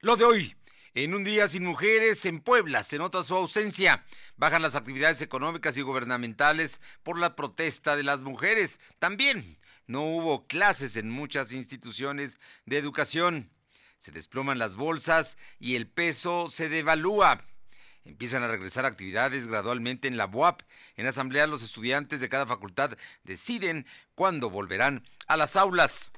Lo de hoy. En un día sin mujeres en Puebla se nota su ausencia. Bajan las actividades económicas y gubernamentales por la protesta de las mujeres. También no hubo clases en muchas instituciones de educación. Se desploman las bolsas y el peso se devalúa. Empiezan a regresar actividades gradualmente en la BUAP. En asamblea los estudiantes de cada facultad deciden cuándo volverán a las aulas.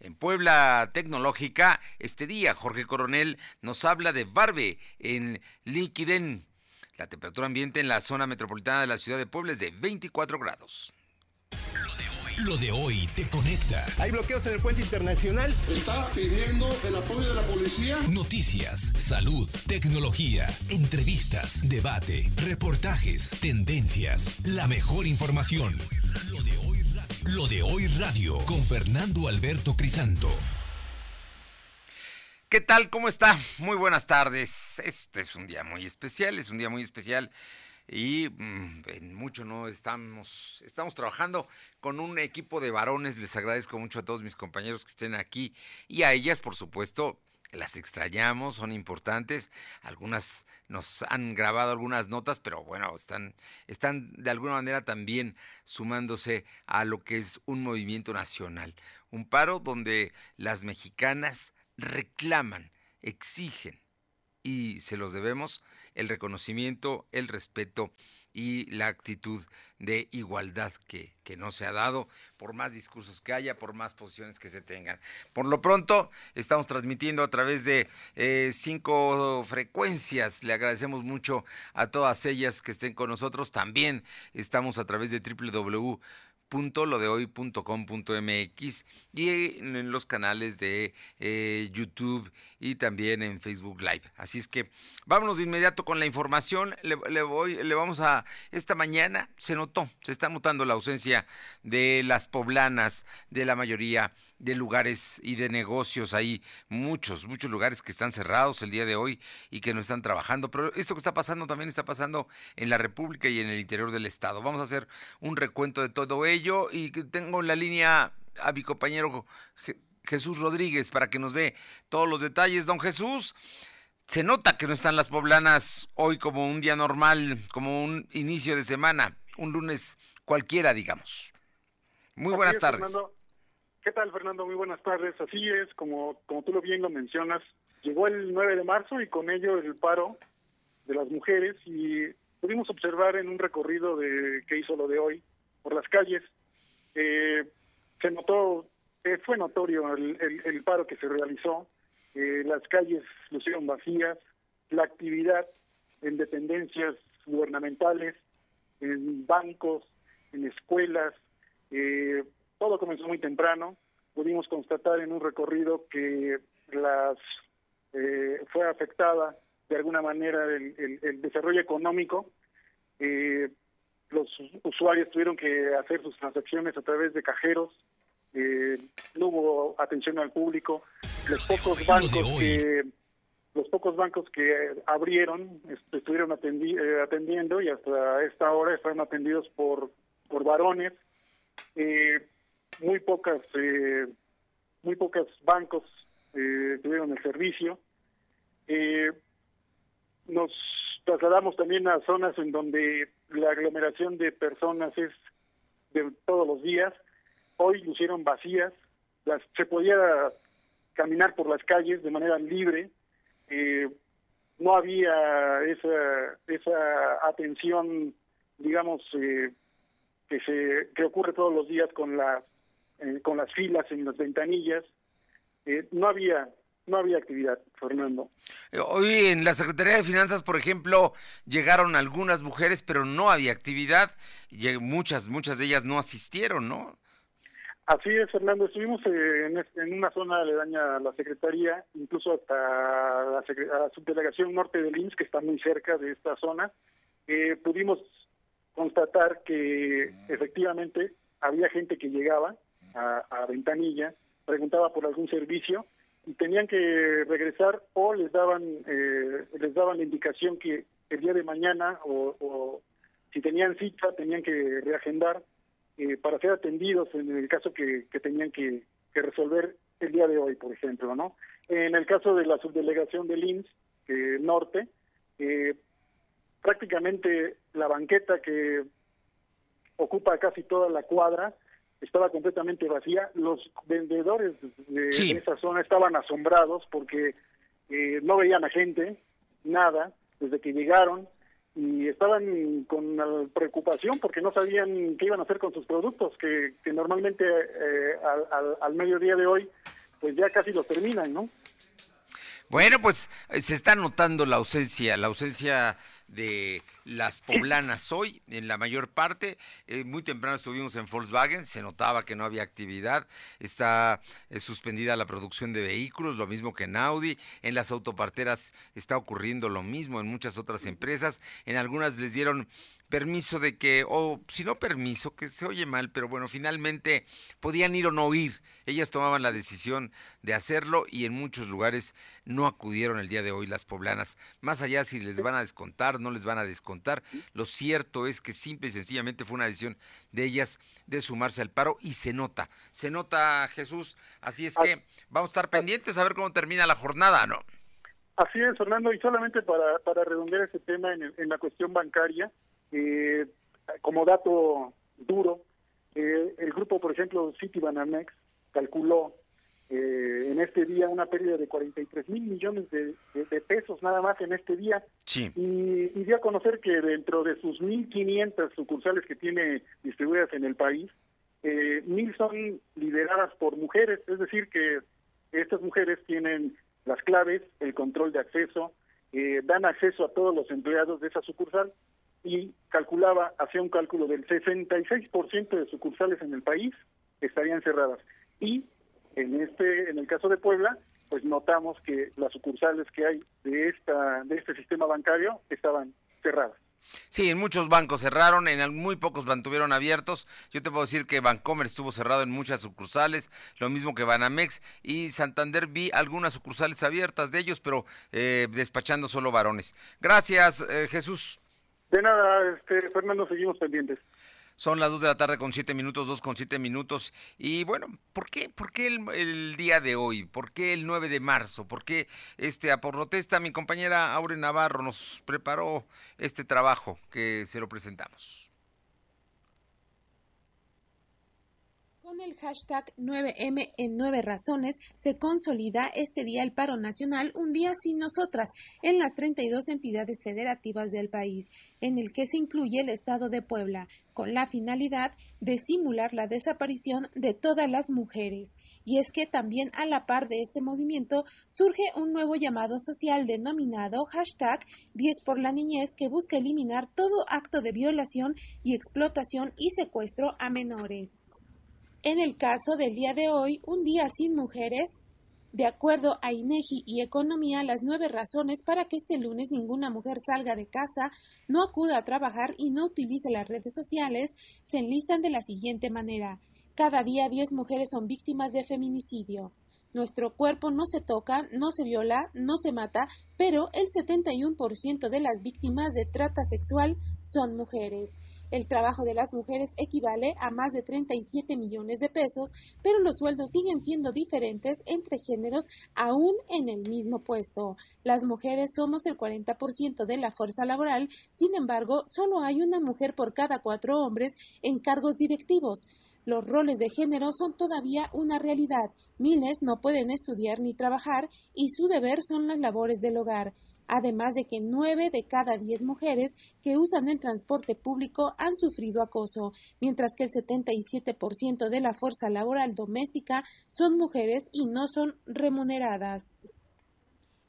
En Puebla Tecnológica, este día Jorge Coronel nos habla de Barbe en Liquiden. La temperatura ambiente en la zona metropolitana de la ciudad de Puebla es de 24 grados. Lo de hoy te conecta. Hay bloqueos en el puente internacional. Está pidiendo el apoyo de la policía. Noticias, salud, tecnología, entrevistas, debate, reportajes, tendencias, la mejor información. Lo de hoy. Lo de hoy radio con Fernando Alberto Crisanto. ¿Qué tal? ¿Cómo está? Muy buenas tardes. Este es un día muy especial, es un día muy especial y mm, en mucho no estamos, estamos trabajando con un equipo de varones. Les agradezco mucho a todos mis compañeros que estén aquí y a ellas, por supuesto, las extrañamos, son importantes. Algunas nos han grabado algunas notas, pero bueno, están, están de alguna manera también sumándose a lo que es un movimiento nacional. Un paro donde las mexicanas reclaman, exigen y se los debemos el reconocimiento, el respeto y la actitud de igualdad que, que, no se ha dado, por más discursos que haya, por más posiciones que se tengan. Por lo pronto, estamos transmitiendo a través de eh, cinco frecuencias. Le agradecemos mucho a todas ellas que estén con nosotros. También estamos a través de www www.lodehoy.com.mx y en los canales de eh, YouTube y también en Facebook Live. Así es que vámonos de inmediato con la información. Le, le, voy, le vamos a esta mañana se notó, se está notando la ausencia de las poblanas, de la mayoría de lugares y de negocios. Hay muchos, muchos lugares que están cerrados el día de hoy y que no están trabajando. Pero esto que está pasando también está pasando en la República y en el interior del Estado. Vamos a hacer un recuento de todo ello y tengo en la línea a mi compañero Jesús Rodríguez para que nos dé todos los detalles. Don Jesús, se nota que no están las poblanas hoy como un día normal, como un inicio de semana, un lunes cualquiera, digamos. Muy buenas tardes. ¿Qué tal, Fernando? Muy buenas tardes. Así es, como, como tú lo bien lo mencionas, llegó el 9 de marzo y con ello el paro de las mujeres y pudimos observar en un recorrido de que hizo lo de hoy por las calles, eh, se notó, eh, fue notorio el, paro que se realizó, eh, las calles lucieron vacías, la actividad en dependencias gubernamentales, en bancos, en escuelas, todo comenzó muy temprano. Pudimos constatar en un recorrido que las eh, fue afectada de alguna manera el, el, desarrollo económico. Eh, los usuarios tuvieron que hacer sus transacciones a través de cajeros. Eh, no hubo atención al público. Los pocos bancos que los pocos bancos que abrieron estuvieron atendi atendiendo y hasta esta hora están atendidos por por varones. Eh, muy pocas eh, muy pocos bancos eh, tuvieron el servicio. Eh, nos trasladamos también a zonas en donde la aglomeración de personas es de todos los días. Hoy lucieron vacías las se podía caminar por las calles de manera libre eh, no había esa esa atención digamos eh, que se que ocurre todos los días con las eh, con las filas en las ventanillas. Eh, no había no había actividad, Fernando. Eh, hoy en la Secretaría de Finanzas, por ejemplo, llegaron algunas mujeres, pero no había actividad. Y muchas, muchas de ellas no asistieron, ¿no? Así es, Fernando. Estuvimos en, en una zona aledaña a la Secretaría, incluso hasta la, a la subdelegación norte del INS, que está muy cerca de esta zona. Eh, pudimos constatar que efectivamente había gente que llegaba, a, ventanilla, preguntaba por algún servicio y tenían que regresar o les daban eh, les daban la indicación que el día de mañana o, si tenían cita tenían que reagendar eh, para ser atendidos en el caso que, tenían que, resolver el día de hoy, por ejemplo, ¿no? En el caso de la subdelegación del IMSS eh, Norte, eh, prácticamente la banqueta que ocupa casi toda la cuadra estaba completamente vacía. Los vendedores de, esa zona estaban asombrados porque eh, no veían a gente, nada, desde que llegaron y estaban con preocupación porque no sabían qué iban a hacer con sus productos, que, que normalmente eh, al, al, al mediodía de hoy pues ya casi los terminan, ¿no? Bueno, pues eh, se está notando la ausencia, la ausencia de las poblanas hoy, en la mayor parte. Eh, muy temprano estuvimos en Volkswagen, se notaba que no había actividad, está eh, suspendida la producción de vehículos, lo mismo que en Audi, en las autoparteras está ocurriendo lo mismo, en muchas otras empresas, en algunas les dieron permiso de que, o si no permiso, que se oye mal, pero bueno, finalmente podían ir o no ir. Ellas tomaban la decisión de hacerlo y en muchos lugares no acudieron el día de hoy las poblanas. Más allá si les van a descontar, no les van a descontar, lo cierto es que simple y sencillamente fue una decisión de ellas de sumarse al paro y se nota, se nota Jesús, así es que vamos a estar pendientes a ver cómo termina la jornada, ¿no? Así es, Fernando, y solamente para, para redondear ese tema en, en la cuestión bancaria, eh, como dato duro, eh, el grupo, por ejemplo, Citibanamex, calculó eh, en este día una pérdida de 43 mil millones de, pesos nada más en este día. Y, dio a conocer que dentro de sus 1.500 sucursales que tiene distribuidas en el país, eh, mil son lideradas por mujeres, es decir, que estas mujeres tienen las claves, el control de acceso, eh, dan acceso a todos los empleados de esa sucursal y calculaba, hacía un cálculo del 66% de sucursales en el país estarían cerradas. Y en este en el caso de Puebla, pues notamos que las sucursales que hay de esta de este sistema bancario estaban cerradas. Sí, en muchos bancos cerraron, en muy pocos mantuvieron abiertos. Yo te puedo decir que Bancomer estuvo cerrado en muchas sucursales, lo mismo que Banamex y Santander vi algunas sucursales abiertas de ellos, pero eh, despachando solo varones. Gracias, eh, Jesús. De nada, este, Fernando, seguimos pendientes. Son las 2 de la tarde con 7 minutos, 2 con 7 minutos. Y bueno, ¿por qué, por qué el, día de hoy? ¿Por qué el 9 de marzo? ¿Por qué este, a por mi compañera Aure Navarro nos preparó este trabajo que se lo presentamos? Con el hashtag 9M en 9 razones se consolida este día el paro nacional Un día sin nosotras en las 32 entidades federativas del país, en el que se incluye el estado de Puebla, con la finalidad de simular la desaparición de todas las mujeres. Y es que también a la par de este movimiento surge un nuevo llamado social denominado hashtag 10 por la niñez que busca eliminar todo acto de violación y explotación y secuestro a menores. En el caso del día de hoy, un día sin mujeres, de acuerdo a INEGI y Economía, las nueve razones para que este lunes ninguna mujer salga de casa, no acuda a trabajar y no utilice las redes sociales se enlistan de la siguiente manera. Cada día diez mujeres son víctimas de feminicidio. Nuestro cuerpo no se toca, no se viola, no se mata, pero el 71% de las víctimas de trata sexual son mujeres. El trabajo de las mujeres equivale a más de 37 millones de pesos, pero los sueldos siguen siendo diferentes entre géneros aún en el mismo puesto. Las mujeres somos el 40% de la fuerza laboral, sin embargo, solo hay una mujer por cada cuatro hombres en cargos directivos. Los roles de género son todavía una realidad. Miles no pueden estudiar ni trabajar y su deber son las labores del hogar. Además de que nueve de cada diez mujeres que usan el transporte público han sufrido acoso, mientras que el 77% de la fuerza laboral doméstica son mujeres y no son remuneradas.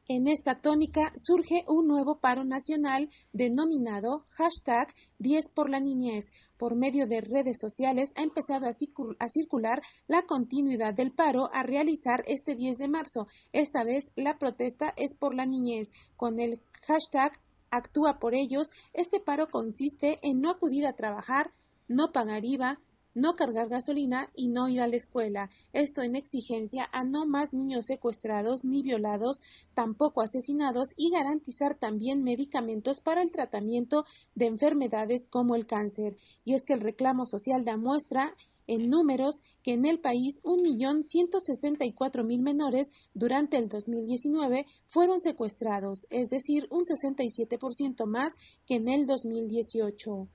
En esta tónica surge un nuevo paro nacional denominado hashtag 10 por la niñez. Por medio de redes sociales ha empezado a, circular la continuidad del paro a realizar este 10 de marzo. Esta vez la protesta es por la niñez. Con el hashtag actúa por ellos, este paro consiste en no acudir a trabajar, no pagar IVA, no cargar gasolina y no ir a la escuela. Esto en exigencia a no más niños secuestrados ni violados, tampoco asesinados y garantizar también medicamentos para el tratamiento de enfermedades como el cáncer. Y es que el reclamo social da muestra en números que en el país 1.164.000 menores durante el 2019 fueron secuestrados, es decir, un 67% más que en el 2018.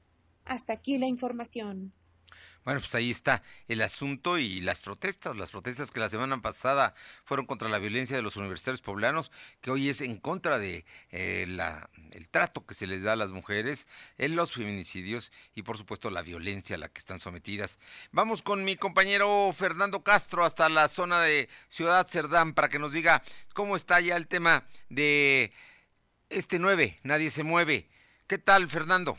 Hasta aquí la información. Bueno, pues ahí está el asunto y las protestas, las protestas que la semana pasada fueron contra la violencia de los universitarios poblanos, que hoy es en contra de eh, la, el trato que se les da a las mujeres, en los feminicidios y por supuesto la violencia a la que están sometidas. Vamos con mi compañero Fernando Castro hasta la zona de Ciudad Cerdán para que nos diga cómo está ya el tema de este 9, nadie se mueve. ¿Qué tal, Fernando?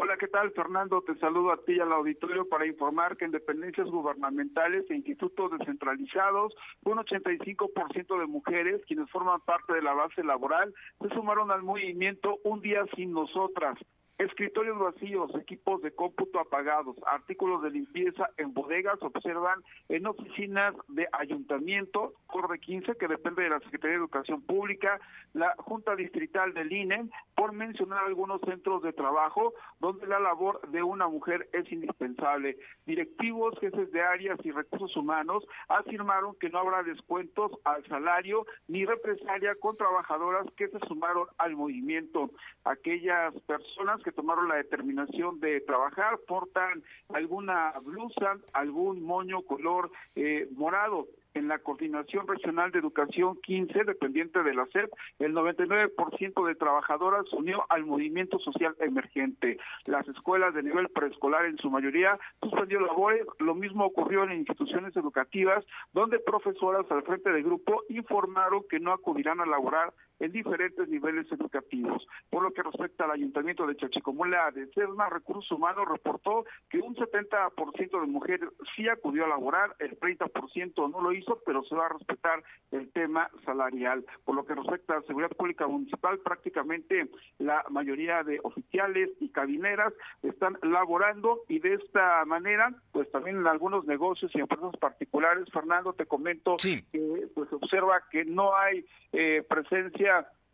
Hola, ¿qué tal, Fernando? Te saludo a ti y al auditorio para informar que en dependencias gubernamentales e institutos descentralizados, un 85% de mujeres, quienes forman parte de la base laboral, se sumaron al movimiento Un Día Sin Nosotras, Escritorios vacíos, equipos de cómputo apagados, artículos de limpieza en bodegas observan en oficinas de ayuntamiento, Corde 15, que depende de la Secretaría de Educación Pública, la Junta Distrital del INE, por mencionar algunos centros de trabajo donde la labor de una mujer es indispensable. Directivos, jefes de áreas y recursos humanos afirmaron que no habrá descuentos al salario ni represalia con trabajadoras que se sumaron al movimiento. Aquellas personas que tomaron la determinación de trabajar portan alguna blusa, algún moño color eh, morado en la Coordinación Regional de Educación 15, dependiente de la SEP, el 99% de trabajadoras se unió al movimiento social emergente. Las escuelas de nivel preescolar en su mayoría suspendió labores. Lo mismo ocurrió en instituciones educativas, donde profesoras al frente del grupo informaron que no acudirán a laborar en diferentes niveles educativos. Por lo que respecta al ayuntamiento de Chachicomula de Cerna, Recursos Humanos reportó que un 70% de mujeres sí acudió a laborar, el 30% no lo hizo, pero se va a respetar el tema salarial. Por lo que respecta a seguridad pública municipal, prácticamente la mayoría de oficiales y cabineras están laborando y de esta manera, pues también en algunos negocios y empresas particulares, Fernando, te comento que pues observa que no hay eh, presencia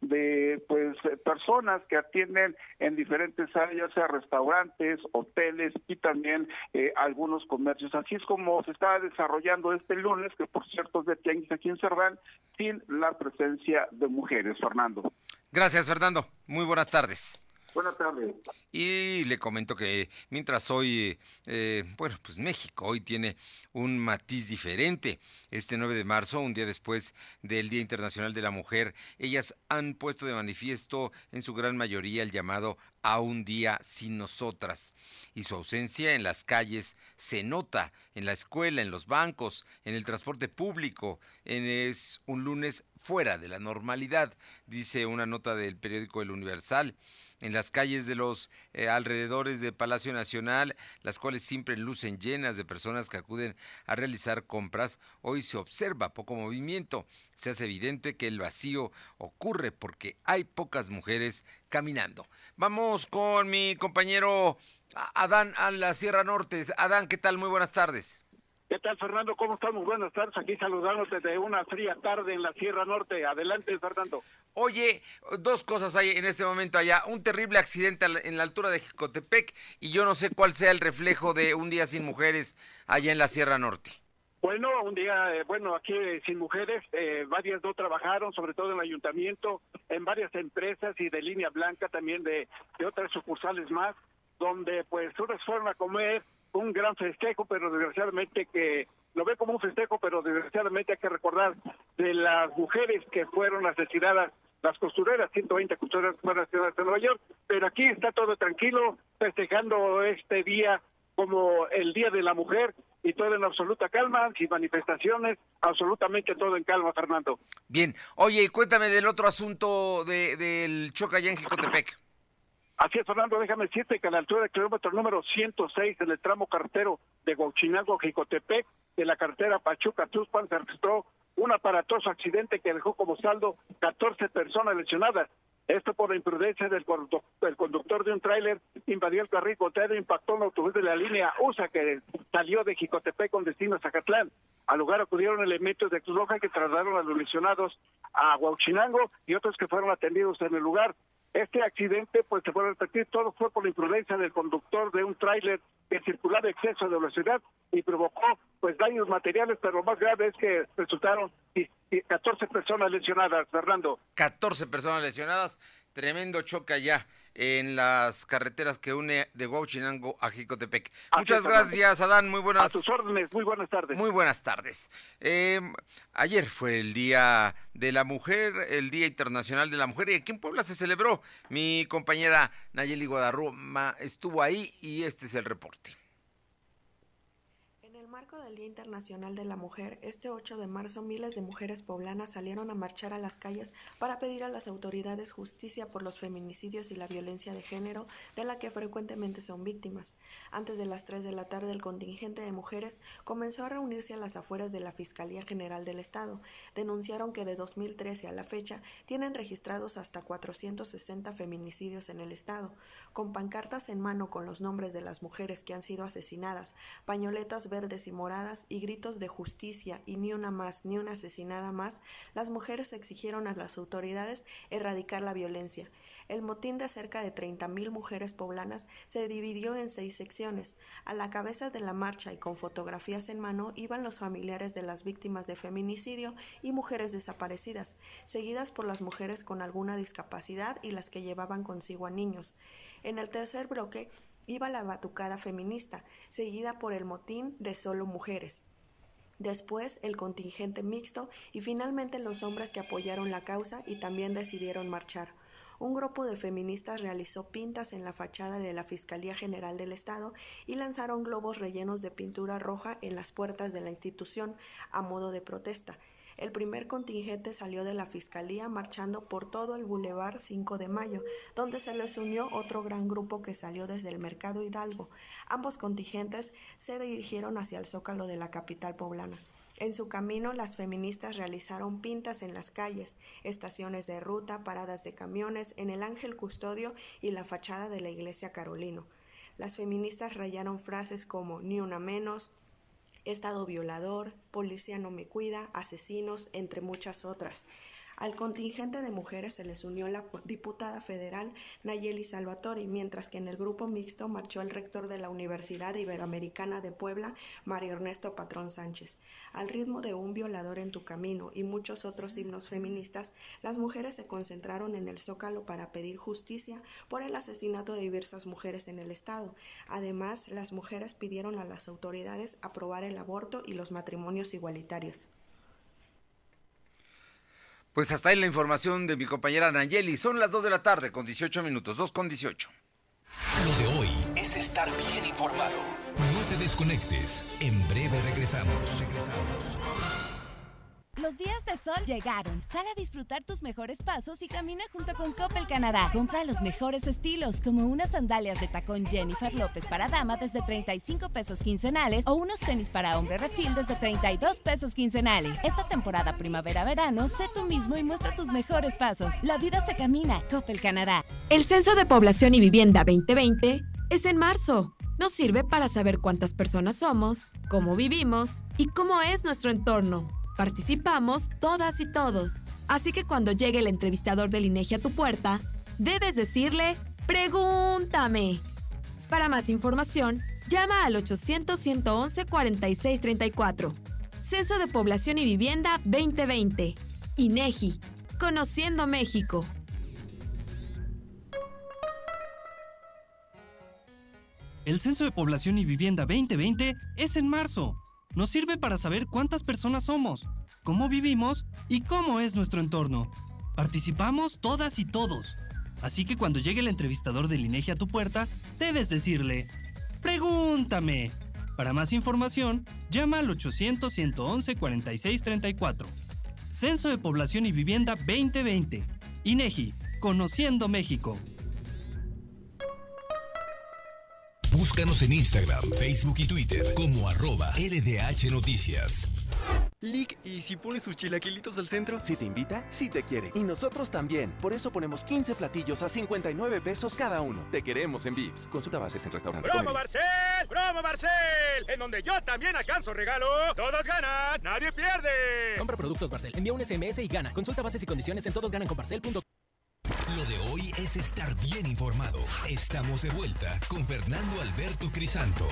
de pues personas que atienden en diferentes áreas, sea restaurantes, hoteles y también eh, algunos comercios. Así es como se está desarrollando este lunes, que por cierto es de Tianguis aquí en Cerdán, sin la presencia de mujeres. Fernando. Gracias, Fernando. Muy buenas tardes. Buenas tardes. Y le comento que mientras hoy, eh, bueno, pues México hoy tiene un matiz diferente. Este 9 de marzo, un día después del Día Internacional de la Mujer, ellas han puesto de manifiesto en su gran mayoría el llamado a un día sin nosotras. Y su ausencia en las calles se nota en la escuela, en los bancos, en el transporte público. En es un lunes fuera de la normalidad, dice una nota del periódico El Universal en las calles de los eh, alrededores de Palacio Nacional, las cuales siempre lucen llenas de personas que acuden a realizar compras, hoy se observa poco movimiento. Se hace evidente que el vacío ocurre porque hay pocas mujeres caminando. Vamos con mi compañero Adán a la Sierra Norte. Adán, ¿qué tal? Muy buenas tardes. ¿Qué tal, Fernando? ¿Cómo estamos? Buenas tardes. Aquí saludándote de una fría tarde en la Sierra Norte. Adelante, Fernando. Oye, dos cosas hay en este momento allá. Un terrible accidente en la altura de Jicotepec y yo no sé cuál sea el reflejo de un día sin mujeres allá en la Sierra Norte. Bueno, un día, eh, bueno, aquí eh, sin mujeres, eh, varias no trabajaron, sobre todo en el ayuntamiento, en varias empresas y de línea blanca también de, de otras sucursales más, donde pues unas fueron a comer, un gran festejo, pero desgraciadamente que lo ve como un festejo, pero desgraciadamente hay que recordar de las mujeres que fueron asesinadas, las costureras, 120 costureras fueron asesinadas en Nueva York, pero aquí está todo tranquilo, festejando este día como el Día de la Mujer y todo en absoluta calma, sin manifestaciones, absolutamente todo en calma, Fernando. Bien, oye, cuéntame del otro asunto de, del choque allá en Jicotepec. Así es, Fernando, déjame decirte que a la altura del kilómetro número 106 en el tramo carretero de Huachinango, Jicotepec, de la carretera Pachuca-Tuzpan, se registró un aparatoso accidente que dejó como saldo 14 personas lesionadas. Esto por la imprudencia del, conductor de un tráiler invadió el carril contrario e impactó un autobús de la línea USA que salió de Jicotepec con destino a Zacatlán. Al lugar acudieron elementos de Cruz Roja que trasladaron a los lesionados a Huachinango y otros que fueron atendidos en el lugar. Este accidente, pues se puede repetir, todo fue por la imprudencia del conductor de un tráiler que circulaba exceso de velocidad y provocó pues daños materiales, pero lo más grave es que resultaron 14 personas lesionadas, Fernando. 14 personas lesionadas, tremendo choque allá en las carreteras que une de Huachinango a Jicotepec. Muchas gracias, Adán. Muy buenas. A tus órdenes. Muy buenas tardes. Muy buenas tardes. Em, ayer fue el Día de la Mujer, el Día Internacional de la Mujer, y aquí en Puebla se celebró. Mi compañera Nayeli Guadarroma estuvo ahí y este es el reporte marco del Día Internacional de la Mujer, este 8 de marzo miles de mujeres poblanas salieron a marchar a las calles para pedir a las autoridades justicia por los feminicidios y la violencia de género de la que frecuentemente son víctimas. Antes de las 3 de la tarde el contingente de mujeres comenzó a reunirse a las afueras de la Fiscalía General del Estado. Denunciaron que de 2013 a la fecha tienen registrados hasta 460 feminicidios en el Estado, con pancartas en mano con los nombres de las mujeres que han sido asesinadas, pañoletas verdes y y gritos de justicia y ni una más ni una asesinada más, las mujeres exigieron a las autoridades erradicar la violencia. El motín de cerca de 30.000 mujeres poblanas se dividió en seis secciones. A la cabeza de la marcha y con fotografías en mano iban los familiares de las víctimas de feminicidio y mujeres desaparecidas, seguidas por las mujeres con alguna discapacidad y las que llevaban consigo a niños. En el tercer bloque iba la batucada feminista, seguida por el motín de solo mujeres. Después el contingente mixto y finalmente los hombres que apoyaron la causa y también decidieron marchar. Un grupo de feministas realizó pintas en la fachada de la Fiscalía General del Estado y lanzaron globos rellenos de pintura roja en las puertas de la institución a modo de protesta, el primer contingente salió de la Fiscalía marchando por todo el Boulevard 5 de Mayo, donde se les unió otro gran grupo que salió desde el Mercado Hidalgo. Ambos contingentes se dirigieron hacia el zócalo de la capital poblana. En su camino, las feministas realizaron pintas en las calles, estaciones de ruta, paradas de camiones, en el Ángel Custodio y la fachada de la iglesia Carolino. Las feministas rayaron frases como ni una menos, Estado violador, policía no me cuida, asesinos, entre muchas otras. Al contingente de mujeres se les unió la diputada federal Nayeli Salvatori, mientras que en el grupo mixto marchó el rector de la Universidad Iberoamericana de Puebla, Mario Ernesto Patrón Sánchez. Al ritmo de Un violador en tu camino y muchos otros himnos feministas, las mujeres se concentraron en el Zócalo para pedir justicia por el asesinato de diversas mujeres en el Estado. Además, las mujeres pidieron a las autoridades aprobar el aborto y los matrimonios igualitarios. Pues hasta ahí la información de mi compañera Nayeli. Son las 2 de la tarde con 18 minutos, 2 con 18. Lo de hoy es estar bien informado. No te desconectes. En breve regresamos. Regresamos. Los días de sol llegaron. Sale a disfrutar tus mejores pasos y camina junto con Coppel Canadá. Compra los mejores estilos, como unas sandalias de tacón Jennifer López para dama desde 35 pesos quincenales o unos tenis para hombre refil desde 32 pesos quincenales. Esta temporada primavera-verano, sé tú mismo y muestra tus mejores pasos. La vida se camina. Coppel Canadá. El Censo de Población y Vivienda 2020 es en marzo. Nos sirve para saber cuántas personas somos, cómo vivimos y cómo es nuestro entorno. Participamos todas y todos. Así que cuando llegue el entrevistador del INEGI a tu puerta, debes decirle, pregúntame. Para más información, llama al 800-111-4634. Censo de Población y Vivienda 2020. INEGI. Conociendo México. El Censo de Población y Vivienda 2020 es en marzo nos sirve para saber cuántas personas somos, cómo vivimos y cómo es nuestro entorno. Participamos todas y todos. Así que cuando llegue el entrevistador del INEGI a tu puerta, debes decirle, pregúntame. Para más información, llama al 800-111-4634. Censo de Población y Vivienda 2020. INEGI, Conociendo México. Búscanos en Instagram, Facebook y Twitter como arroba LDH Noticias. Lick, ¿y si pones sus chilaquilitos al centro? Si te invita, si te quiere. Y nosotros también. Por eso ponemos 15 platillos a 59 pesos cada uno. Te queremos en Vips. Consulta bases en restaurante. ¡Promo Barcel! ¡Promo Barcel! En donde yo también alcanzo regalo. Todos ganan, nadie pierde. Compra productos Barcel, envía un SMS y gana. Consulta bases y condiciones en todosgananconbarcel.com. Lo de hoy es estar bien informado. Estamos de vuelta con Fernando Alberto Crisanto.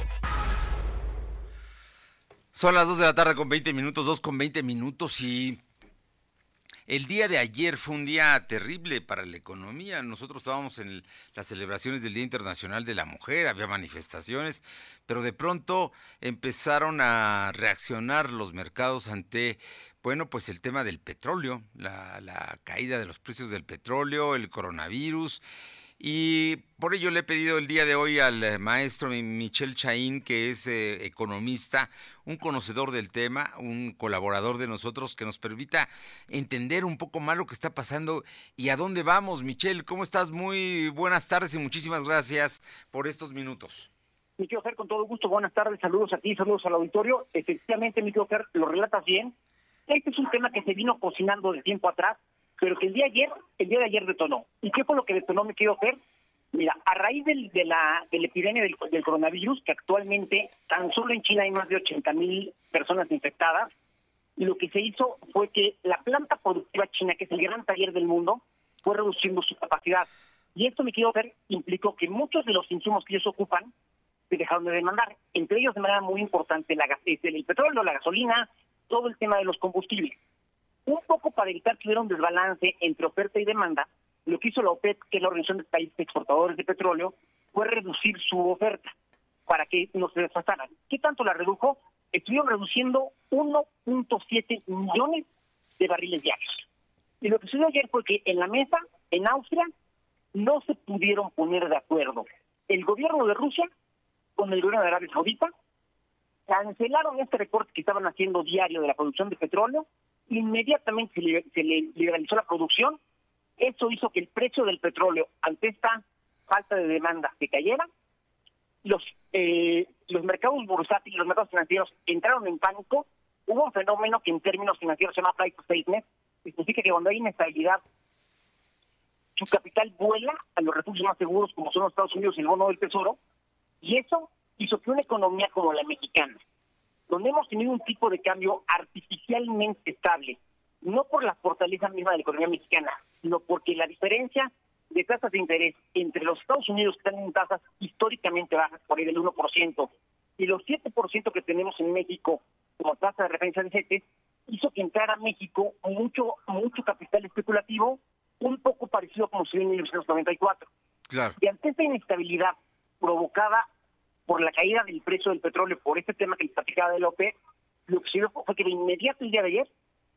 Son las 2 de la tarde con 20 minutos, 2 con 20 minutos y el día de ayer fue un día terrible para la economía. Nosotros estábamos en las celebraciones del Día Internacional de la Mujer, había manifestaciones, pero de pronto empezaron a reaccionar los mercados ante, bueno, pues el tema del petróleo, la, la caída de los precios del petróleo, el coronavirus y por ello le he pedido el día de hoy al maestro Michel Chaín, que es eh, economista, un conocedor del tema, un colaborador de nosotros, que nos permita entender un poco más lo que está pasando y a dónde vamos. Michel, ¿cómo estás? Muy buenas tardes y muchísimas gracias por estos minutos. Mi querido Fer, con todo gusto, buenas tardes, saludos a ti, saludos al auditorio. Efectivamente, mi querido Fer, lo relatas bien. Este es un tema que se vino cocinando de tiempo atrás pero que el día de ayer, el día de ayer detonó. ¿Y qué fue lo que detonó, me quiero hacer? Mira, a raíz del, de, la, de la epidemia del, coronavirus, que actualmente tan solo en China hay más de 80 mil personas infectadas, lo que se hizo fue que la planta productiva china, que es el gran taller del mundo, fue reduciendo su capacidad. Y esto, me quiero ver, implicó que muchos de los insumos que ellos ocupan se dejaron de demandar, entre ellos de manera muy importante la, el petróleo, la gasolina, todo el tema de los combustibles un poco para evitar que hubiera un desbalance entre oferta y demanda, lo que hizo la OPEP, que es la Organización de Países Exportadores de Petróleo, fue reducir su oferta para que no se desfasaran. ¿Qué tanto la redujo? Estuvieron reduciendo 1.7 millones de barriles diarios. Y lo que sucedió ayer fue que en la mesa, en Austria, no se pudieron poner de acuerdo el gobierno de Rusia con el gobierno de Arabia Saudita, cancelaron este recorte que estaban haciendo diario de la producción de petróleo inmediatamente se, liberalizó la producción. Eso hizo que el precio del petróleo, ante esta falta de demanda, se cayera. Los, eh, los mercados bursátiles, los mercados financieros entraron en pánico. Hubo un fenómeno que en términos financieros se llama price statement, significa que cuando hay inestabilidad, su capital vuela a los refugios más seguros como son los Estados Unidos y el bono del Tesoro, y eso hizo que una economía como la mexicana, donde hemos tenido un tipo de cambio artificialmente estable, no por la fortaleza misma de la economía mexicana, sino porque la diferencia de tasas de interés entre los Estados Unidos, que están en tasas históricamente bajas, por ahí del 1%, y los 7% que tenemos en México como tasa de referencia de CETES, hizo que entrara a México mucho, mucho capital especulativo, un poco parecido como se vio en 1994. Claro. Y ante esta inestabilidad provocada por la caída del precio del petróleo, por este tema que platicaba de OPEP, lo que se fue que de inmediato el día de ayer,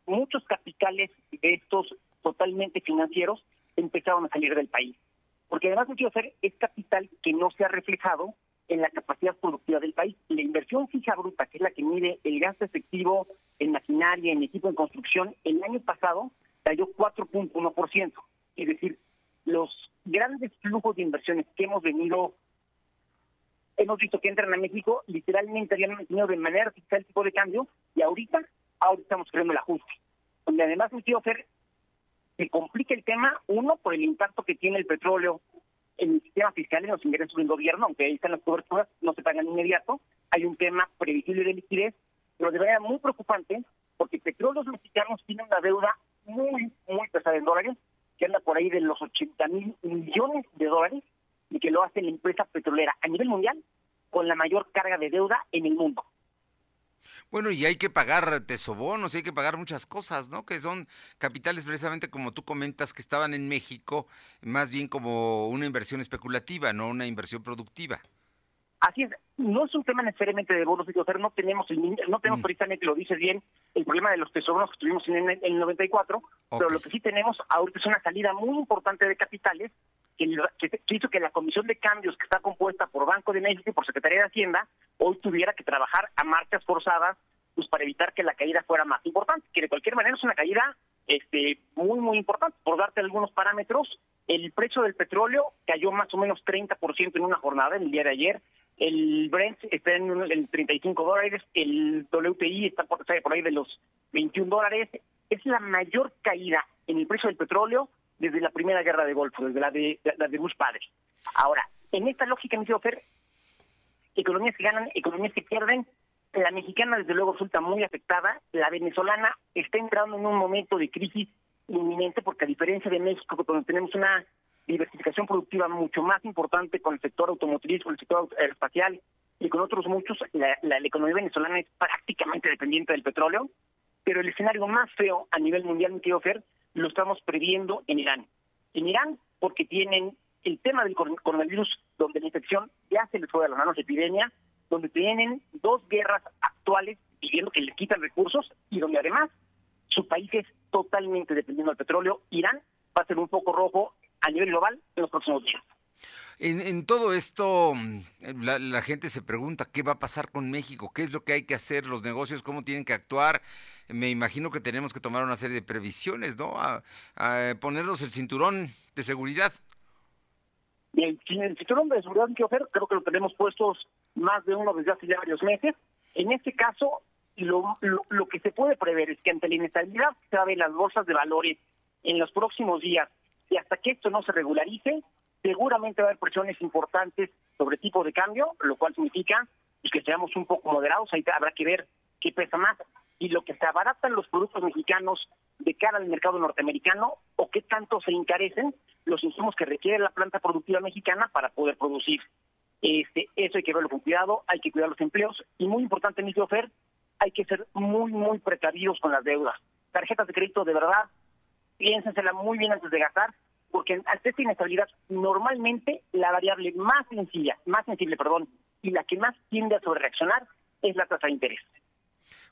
muchos capitales de estos totalmente financieros empezaron a salir del país. Porque además, lo que hacer es capital que no se ha reflejado en la capacidad productiva del país. La inversión fija bruta, que es la que mide el gasto efectivo en maquinaria, en equipo de construcción, el año pasado cayó 4.1%. Es decir, los grandes flujos de inversiones que hemos venido hemos visto que entran a México, literalmente habían mantenido de manera fiscal el tipo de cambio, y ahorita, ahora estamos creando el ajuste. Donde además, quiero hacer, se complica el tema, uno, por el impacto que tiene el petróleo en el sistema fiscal, en los ingresos del gobierno, aunque ahí están las coberturas, no se pagan inmediato, hay un tema previsible de liquidez, pero de manera muy preocupante, porque Petróleos Mexicanos tienen una deuda muy, muy pesada en dólares, que anda por ahí de los 80 mil millones de dólares, y que lo hace la empresa petrolera a nivel mundial con la mayor carga de deuda en el mundo. Bueno, y hay que pagar tesobonos, y hay que pagar muchas cosas, ¿no? Que son capitales precisamente como tú comentas que estaban en México, más bien como una inversión especulativa, no una inversión productiva. Así es, no es un tema necesariamente de bonos, no tenemos, no tenemos mm. precisamente, lo dices bien, el problema de los tesoros que tuvimos en el, 94, pero lo que sí tenemos ahorita es una salida muy importante de capitales que, hizo que la comisión de cambios que está compuesta por Banco de México y por Secretaría de Hacienda hoy tuviera que trabajar a marchas forzadas pues para evitar que la caída fuera más importante, que de cualquier manera es una caída este muy muy importante. Por darte algunos parámetros, el precio del petróleo cayó más o menos 30% en una jornada, en el día de ayer. El Brent está en, el 35 dólares, el WTI está por, por ahí de los 21 dólares. Es la mayor caída en el precio del petróleo desde la primera guerra de Golfo, desde la de, la de Bush padre. Ahora, en esta lógica, me hacer economías que ganan, economías que pierden. La mexicana, desde luego, resulta muy afectada. La venezolana está entrando en un momento de crisis inminente porque a diferencia de México, donde tenemos una diversificación productiva mucho más importante con el sector automotriz, con el sector aeroespacial y con otros muchos, la, la, economía venezolana es prácticamente dependiente del petróleo, pero el escenario más feo a nivel mundial, mi querido Fer, lo estamos previendo en Irán. En Irán, porque tienen el tema del coronavirus, donde la infección ya se les fue a las manos de epidemia, donde tienen dos guerras actuales pidiendo que les quitan recursos y donde además su país es totalmente dependiendo del petróleo. Irán va a ser un poco rojo a nivel global en los próximos días. En, todo esto, la, gente se pregunta qué va a pasar con México, qué es lo que hay que hacer, los negocios, cómo tienen que actuar. Me imagino que tenemos que tomar una serie de previsiones, ¿no? A, ponernos el cinturón de seguridad. Bien, el cinturón de seguridad, creo que lo tenemos puestos más de uno desde hace ya varios meses. En este caso, lo, que se puede prever es que ante la inestabilidad que va las bolsas de valores en los próximos días y hasta que esto no se regularice, seguramente va a haber presiones importantes sobre tipo de cambio, lo cual significa que seamos un poco moderados, ahí habrá que ver qué pesa más y lo que se abaratan los productos mexicanos de cara al mercado norteamericano o qué tanto se encarecen los insumos que requiere la planta productiva mexicana para poder producir. Este, eso hay que verlo con cuidado, hay que cuidar los empleos y muy importante, mi Fer, hay que ser muy, muy precavidos con las deudas. Tarjetas de crédito de verdad, piénsensela muy bien antes de gastar, porque ante esta inestabilidad, normalmente la variable más sencilla, más sensible, perdón, y la que más tiende a sobrereaccionar es la tasa de interés.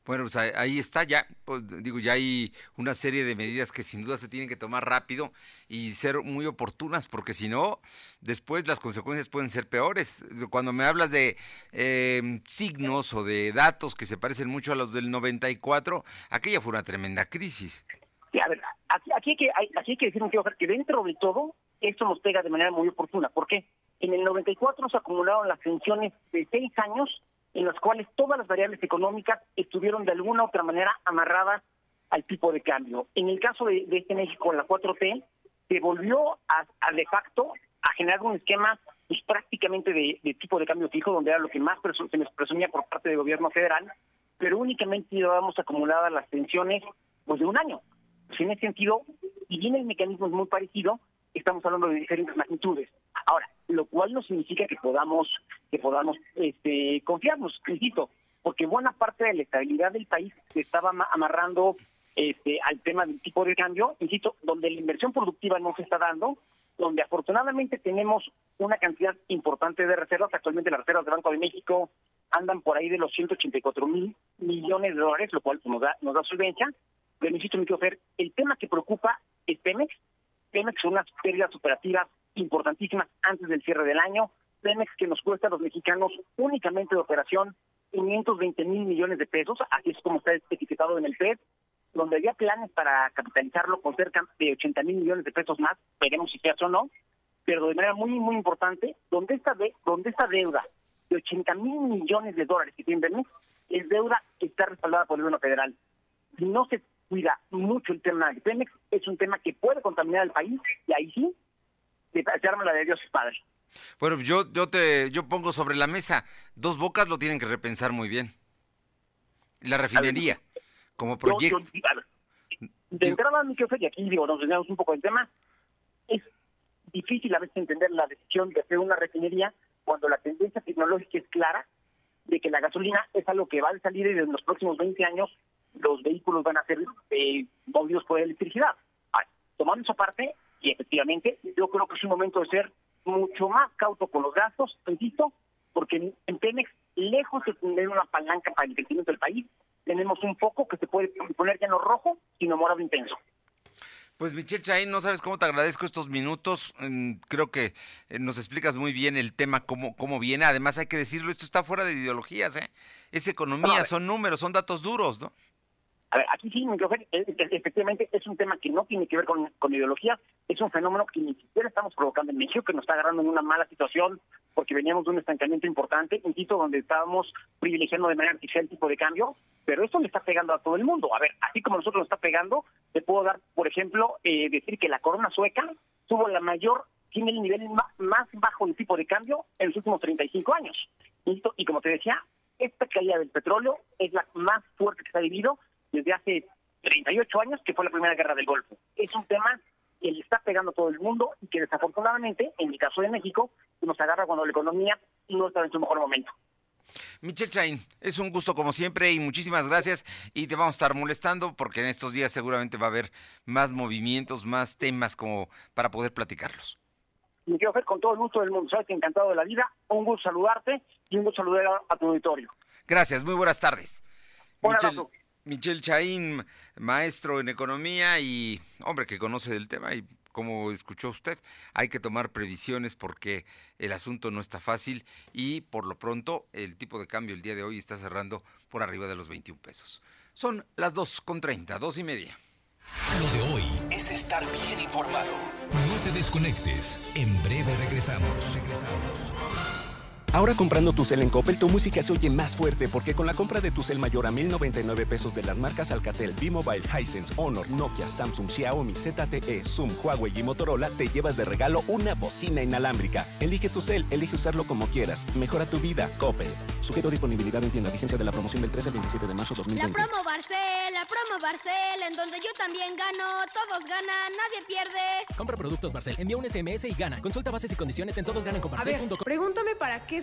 Bueno, pues ahí está ya, pues, digo, ya hay una serie de medidas que sin duda se tienen que tomar rápido y ser muy oportunas, porque si no, después las consecuencias pueden ser peores. Cuando me hablas de em, signos o de datos que se parecen mucho a los del 94, aquella fue una tremenda crisis. Sí, a ver, aquí, hay que, aquí hay que decir un que dentro de todo, esto nos pega de manera muy oportuna. ¿Por qué? En el 94 se acumularon las pensiones de seis años en las cuales todas las variables económicas estuvieron de alguna u otra manera amarradas al tipo de cambio. En el caso de, este México, la 4T, se volvió a, de facto a generar un esquema pues, prácticamente de, tipo de cambio fijo, donde era lo que más se nos presumía por parte del gobierno federal, pero únicamente llevábamos acumuladas las pensiones pues, de un año. Pues, en ese sentido, y bien el mecanismo es muy parecido, estamos hablando de diferentes magnitudes. Ahora, lo cual no significa que podamos que podamos este, confiarnos, insisto, porque buena parte de la estabilidad del país se estaba amarrando este, al tema del tipo de cambio, insisto, donde la inversión productiva no se está dando, donde afortunadamente tenemos una cantidad importante de reservas, actualmente las reservas del Banco de México andan por ahí de los 184 mil millones de dólares, lo cual nos da, nos da solvencia, pero insisto, mi Fer, el tema que preocupa es Pemex, Pemex son unas pérdidas operativas importantísimas antes del cierre del año. Pemex que nos cuesta a los mexicanos únicamente de operación 520 mil millones de pesos, así es como está etiquetado en el FED, donde había planes para capitalizarlo con cerca de 80 mil millones de pesos más, veremos si se hace o no, pero de manera muy, muy importante, donde esta, de, donde esta deuda de 80 mil millones de dólares que tiene Pemex es deuda que está respaldada por el gobierno federal. Si no se cuida mucho el tema de Pemex, es un tema que puede contaminar al país y ahí sí se arma la de Dios es Padre. Bueno, yo, yo te yo pongo sobre la mesa, dos bocas lo tienen que repensar muy bien. La refinería, como proyecto. de entrada, mi jefe, y aquí digo, nos desviamos un poco del tema, es difícil a veces entender la decisión de hacer una refinería cuando la tendencia tecnológica es clara de que la gasolina es algo que va a salir y en los próximos 20 años los vehículos van a ser eh, movidos por electricidad. tomando esa parte, y efectivamente, yo creo que es un momento de ser mucho más cauto con los gastos, insisto, porque en Pemex, lejos de tener una palanca para el crecimiento del país, tenemos un foco que se puede poner ya no rojo, sino morado intenso. Pues Michelle Chaín, no sabes cómo te agradezco estos minutos. Mm, creo que eh, nos explicas muy bien el tema, cómo, cómo viene. Además, hay que decirlo, esto está fuera de ideologías, ¿eh? Es economía, son números, son datos duros, ¿no? A ver, aquí sí, efectivamente es un tema que no tiene que ver con, ideología, es un fenómeno que ni siquiera estamos provocando en México, que nos está agarrando en una mala situación porque veníamos de un estancamiento importante, insisto, donde estábamos privilegiando de manera artificial el tipo de cambio, pero esto le está pegando a todo el mundo. A ver, así como nosotros nos está pegando, te puedo dar, por ejemplo, eh, decir que la corona sueca tuvo la mayor, tiene el nivel más, bajo de tipo de cambio en los últimos 35 años. Y como te decía, esta caída del petróleo es la más fuerte que se ha vivido desde hace 38 años, que fue la primera guerra del Golfo. Es un tema que le está pegando a todo el mundo y que desafortunadamente, en el caso de México, nos agarra cuando la economía no está en su mejor momento. Michelle Chain, es un gusto como siempre y muchísimas gracias y te vamos a estar molestando porque en estos días seguramente va a haber más movimientos, más temas como para poder platicarlos. Me quiero hacer con todo el gusto del mundo, sabes que encantado de la vida, un gusto saludarte y un gusto saludar a, tu auditorio. Gracias, muy buenas tardes. Un Michelle, Michelle Chaín, maestro en economía y hombre que conoce del tema y como escuchó usted, hay que tomar previsiones porque el asunto no está fácil y por lo pronto el tipo de cambio el día de hoy está cerrando por arriba de los 21 pesos. Son las 2 con 30, 2 y media. Lo de hoy es estar bien informado. No te desconectes. En breve regresamos. Regresamos. Ahora comprando tu cel en Coppel, tu música se oye más fuerte porque con la compra de tu cel mayor a 1099 pesos de las marcas Alcatel, B-Mobile, Hisense, Honor, Nokia, Samsung, Xiaomi, ZTE, Zoom, Huawei y Motorola, te llevas de regalo una bocina inalámbrica. Elige tu cel, elige usarlo como quieras. Mejora tu vida, Coppel. Sujeto a disponibilidad en tienda. Vigencia de la promoción del 13 al 27 de marzo 2020. La promo Barcel, la promo Barcel, en donde yo también gano, todos ganan, nadie pierde. Compra productos Barcel, envía un SMS y gana. Consulta bases y condiciones en todosgananconbarcel.com. Pregúntame para qué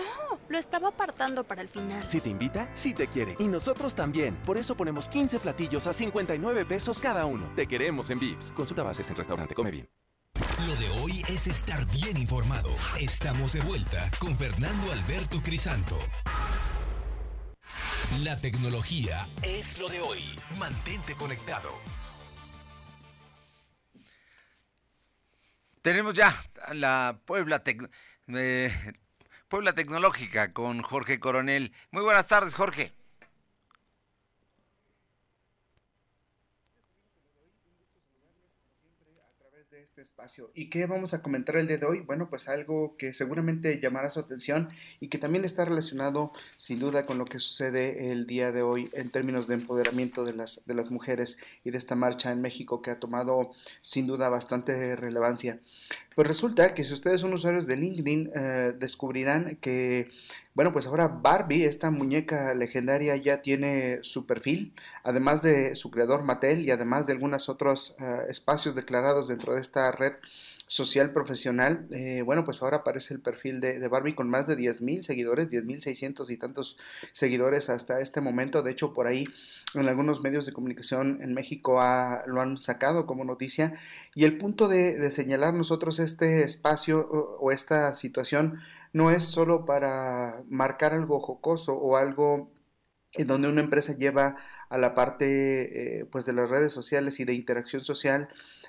No, lo estaba apartando para el final. Si te invita, sí te quiere. Y nosotros también. Por eso ponemos 15 platillos a 59 pesos cada uno. Te queremos en Vips. Consulta bases en restaurante. Come bien. Lo de hoy es estar bien informado. Estamos de vuelta con Fernando Alberto Crisanto. La tecnología es lo de hoy. Mantente conectado. Tenemos ya la Puebla Tec- eh, Puebla Tecnológica con Jorge Coronel. Muy buenas tardes, Jorge. espacio. ¿Y qué vamos a comentar el día de hoy? Bueno, pues algo que seguramente llamará su atención y que también está relacionado sin duda con lo que sucede el día de hoy en términos de empoderamiento de las, de las mujeres y de esta marcha en México que ha tomado sin duda bastante relevancia. Pues resulta que si ustedes son usuarios de LinkedIn, eh, descubrirán que, bueno, pues ahora Barbie, esta muñeca legendaria, ya tiene su perfil, además de su creador Mattel y además de algunos otros eh, espacios declarados dentro de esta red social profesional. Eh, bueno, pues ahora aparece el perfil de, Barbie con más de 10.000 seguidores, 10.600 y tantos seguidores hasta este momento. De hecho, por ahí en algunos medios de comunicación en México lo han sacado como noticia. Y el punto de, de señalar nosotros este espacio o, o esta situación no es solo para marcar algo jocoso o algo en donde una empresa lleva a la parte eh, pues de las redes sociales y de interacción social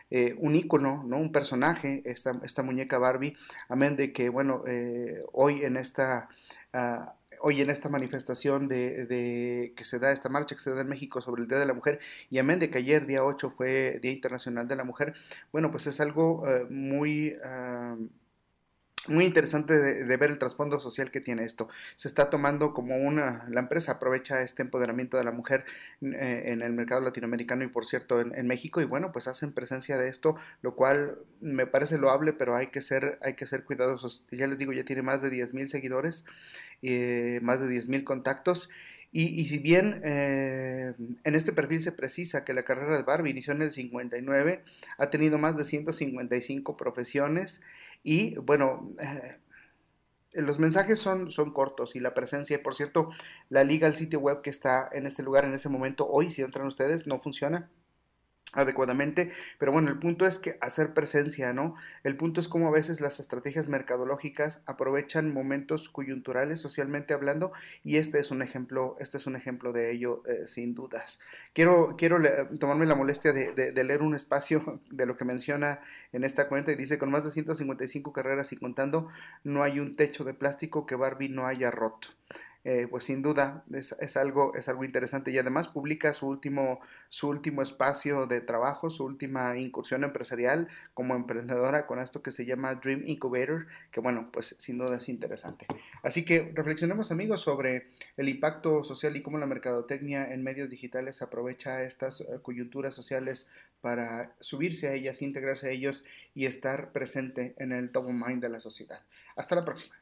eh, un ícono, ¿no? un personaje, esta, esta muñeca Barbie, amén de que, bueno, eh, hoy en esta... ah, hoy en esta manifestación de, de que se da, esta marcha que se da en México sobre el Día de la Mujer, y amén de que ayer, día 8, fue Día Internacional de la Mujer, bueno, pues es algo eh, muy... ah, muy interesante de, ver el trasfondo social que tiene esto. Se está tomando como una, la empresa aprovecha este empoderamiento de la mujer eh, en el mercado latinoamericano y por cierto en, México y bueno, pues hacen presencia de esto, lo cual me parece loable, pero hay que ser, hay que ser cuidadosos. Ya les digo, ya tiene más de 10 mil seguidores, eh, más de 10 mil contactos Y, si bien eh, en este perfil se precisa que la carrera de Barbie inició en el 59, ha tenido más de 155 profesiones y bueno, eh, los mensajes son, son cortos y la presencia, por cierto, la liga, el sitio web que está en este lugar en ese momento, hoy, si entran ustedes, no funciona adecuadamente, pero bueno, el punto es que hacer presencia, ¿no? El punto es cómo a veces las estrategias mercadológicas aprovechan momentos coyunturales socialmente hablando y este es un ejemplo, este es un ejemplo de ello eh, sin dudas. Quiero, quiero tomarme la molestia de, de, leer un espacio de lo que menciona en esta cuenta y dice, con más de 155 carreras y contando, no hay un techo de plástico que Barbie no haya roto. Eh, pues sin duda es, algo, es algo interesante y además publica su último, su último espacio de trabajo, su última incursión empresarial como emprendedora con esto que se llama Dream Incubator, que bueno, pues sin duda es interesante. Así que reflexionemos amigos sobre el impacto social y cómo la mercadotecnia en medios digitales aprovecha estas eh, coyunturas sociales para subirse a ellas, integrarse a ellos y estar presente en el top of mind de la sociedad. Hasta la próxima.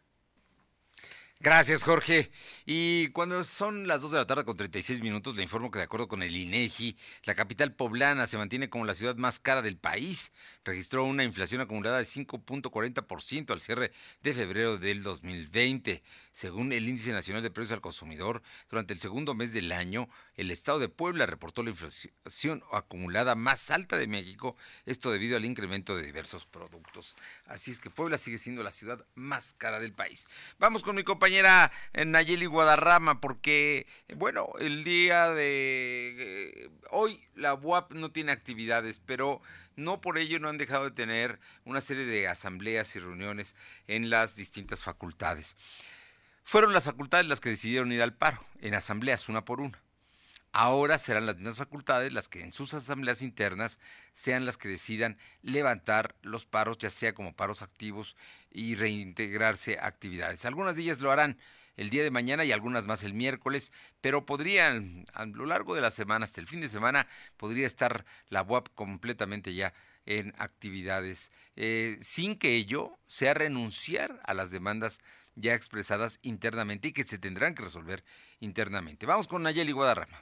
Gracias, Jorge. Y cuando son las 2 de la tarde con 36 minutos, le informo que de acuerdo con el INEGI, la capital poblana se mantiene como la ciudad más cara del país. Registró una inflación acumulada de 5.40% al cierre de febrero del 2020. Según el Índice Nacional de Precios al Consumidor, durante el segundo mes del año, el estado de Puebla reportó la inflación acumulada más alta de México, esto debido al incremento de diversos productos. Así es que Puebla sigue siendo la ciudad más cara del país. Vamos con mi compañera eh, Nayeli Guadarrama, porque, bueno, el día de eh, hoy la UAP no tiene actividades, pero no por ello no han dejado de tener una serie de asambleas y reuniones en las distintas facultades. Fueron las facultades las que decidieron ir al paro, en asambleas una por una. Ahora serán las mismas facultades las que en sus asambleas internas sean las que decidan levantar los paros, ya sea como paros activos y reintegrarse a actividades. Algunas de ellas lo harán el día de mañana y algunas más el miércoles, pero podrían, a lo largo de la semana, hasta el fin de semana, podría estar la UAP completamente ya en actividades, eh, sin que ello sea renunciar a las demandas ya expresadas internamente y que se tendrán que resolver internamente. Vamos con Nayeli Guadarrama.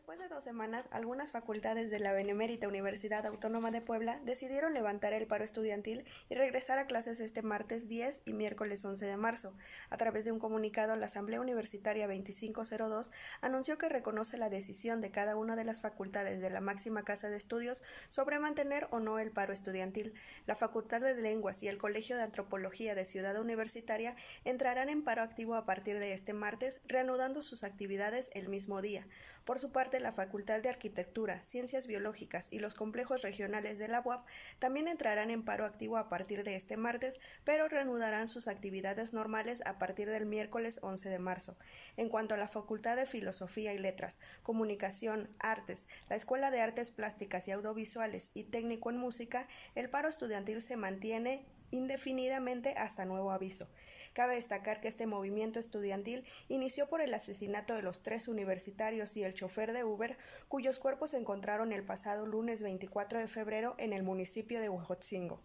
Después de dos semanas, algunas facultades de la Benemérita Universidad Autónoma de Puebla decidieron levantar el paro estudiantil y regresar a clases este martes 10 y miércoles 11 de marzo. A través de un comunicado, la Asamblea Universitaria 2502 anunció que reconoce la decisión de cada una de las facultades de la máxima casa de estudios sobre mantener o no el paro estudiantil. La Facultad de Lenguas y el Colegio de Antropología de Ciudad Universitaria entrarán en paro activo a partir de este martes, reanudando sus actividades el mismo día. Por su parte, la Facultad de Arquitectura, Ciencias Biológicas y los complejos regionales de la UAP también entrarán en paro activo a partir de este martes, pero reanudarán sus actividades normales a partir del miércoles 11 de marzo. En cuanto a la Facultad de Filosofía y Letras, Comunicación, Artes, la Escuela de Artes Plásticas y Audiovisuales y Técnico en Música, el paro estudiantil se mantiene indefinidamente hasta nuevo aviso. Cabe destacar que este movimiento estudiantil inició por el asesinato de los tres universitarios y el chofer de Uber, cuyos cuerpos se encontraron el pasado lunes 24 de febrero en el municipio de Huejotzingo.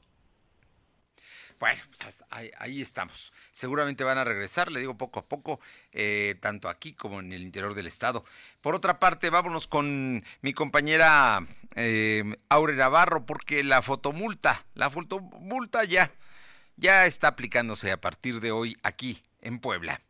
Bueno, pues ahí, estamos. Seguramente van a regresar, le digo poco a poco, eh, tanto aquí como en el interior del estado. Por otra parte, vámonos con mi compañera eh, Aure Navarro, porque la fotomulta, la fotomulta ya ya está aplicándose a partir de hoy aquí en Puebla.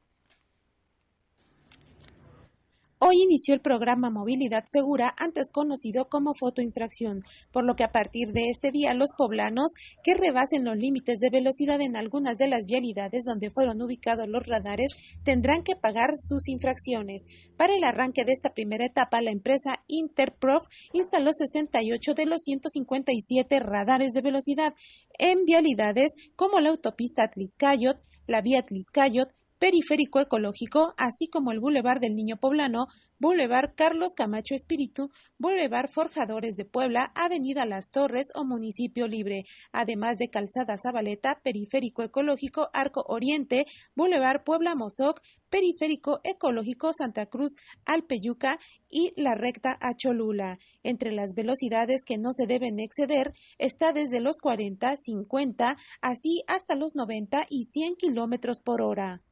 Hoy inició el programa Movilidad Segura, antes conocido como fotoinfracción, por lo que a partir de este día los poblanos que rebasen los límites de velocidad en algunas de las vialidades donde fueron ubicados los radares tendrán que pagar sus infracciones. Para el arranque de esta primera etapa, la empresa Interprof instaló 68 de los 157 radares de velocidad en vialidades como la autopista Atliscayot, la vía Atliscayot, Periférico Ecológico, así como el Boulevard del Niño Poblano, Boulevard Carlos Camacho Espíritu, Boulevard Forjadores de Puebla, Avenida Las Torres o Municipio Libre, además de Calzada Zabaleta, Periférico Ecológico Arco Oriente, Boulevard Puebla Mozoc, Periférico Ecológico Santa Cruz Alpeyuca y la recta a Cholula. Entre las velocidades que no se deben exceder está desde los 40, 50, así hasta los 90 y 100 kilómetros por hora.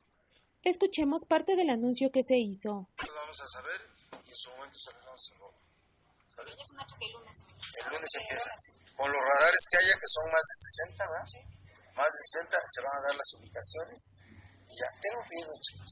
Escuchemos parte del anuncio que se hizo. Vamos a saber y en su momento. Es un hecho que el lunes. El lunes empieza. Con los radares que haya, que son más de 60, ¿verdad? Sí. Más de 60, se van a dar las ubicaciones y ya tengo que irme, chicos.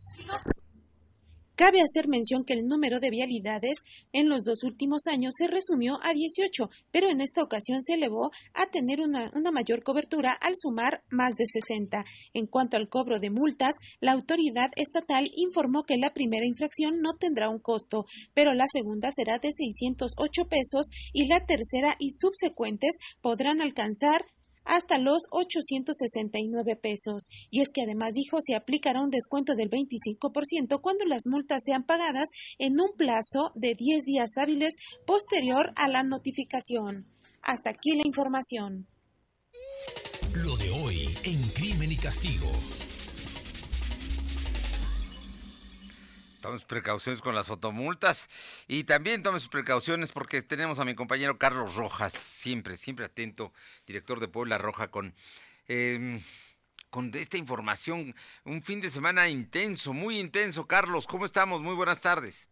Cabe hacer mención que el número de vialidades en los dos últimos años se resumió a 18, pero en esta ocasión se elevó a tener una, una, mayor cobertura al sumar más de 60. En cuanto al cobro de multas, la autoridad estatal informó que la primera infracción no tendrá un costo, pero la segunda será de 608 pesos y la tercera y subsecuentes podrán alcanzar hasta los 869 pesos. Y es que además dijo se aplicará un descuento del 25% cuando las multas sean pagadas en un plazo de 10 días hábiles posterior a la notificación. Hasta aquí la información. Lo de hoy en Crimen y Castigo. Tome sus precauciones con las fotomultas y también tome sus precauciones porque tenemos a mi compañero Carlos Rojas, siempre, siempre atento, director de Puebla Roja, con, eh, con esta información. Un fin de semana intenso, muy intenso. Carlos, ¿cómo estamos? Muy buenas tardes.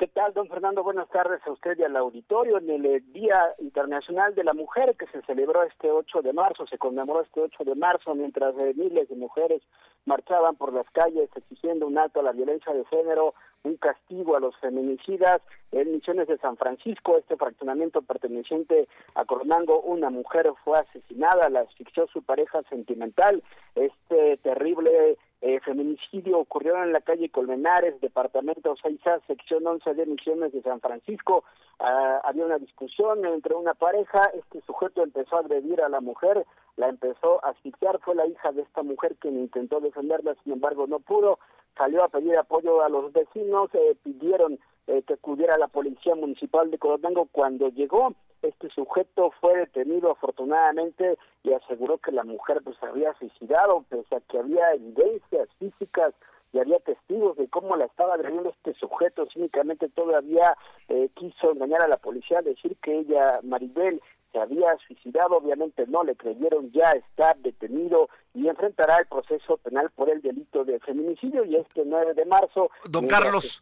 ¿Qué tal, don Fernando? Buenas tardes a usted y al auditorio. En el eh, Día Internacional de la Mujer, que se celebró este 8 de marzo, se conmemoró este 8 de marzo, mientras eh, miles de mujeres marchaban por las calles exigiendo un alto a la violencia de género, un castigo a los feminicidas. En Misiones de San Francisco, este fraccionamiento perteneciente a Coronango, una mujer fue asesinada, la asfixió su pareja sentimental. Este terrible eh, feminicidio ocurrió en la calle Colmenares, departamento 6A, sección 11 de Misiones de San Francisco. Ah, había una discusión entre una pareja, este sujeto empezó a agredir a la mujer, la empezó a asfixiar, fue la hija de esta mujer quien intentó defenderla, sin embargo no pudo, salió a pedir apoyo a los vecinos, eh, pidieron eh, que acudiera la policía municipal de Coronango cuando llegó este sujeto fue detenido afortunadamente y aseguró que la mujer pues había suicidado, pese a que había evidencias físicas y había testigos de cómo la estaba agrediendo este sujeto, cínicamente todavía eh, quiso engañar a la policía, decir que ella, Maribel, se había suicidado, obviamente no le creyeron, ya está detenido y enfrentará el proceso penal por el delito de feminicidio y este 9 de marzo. Don Carlos.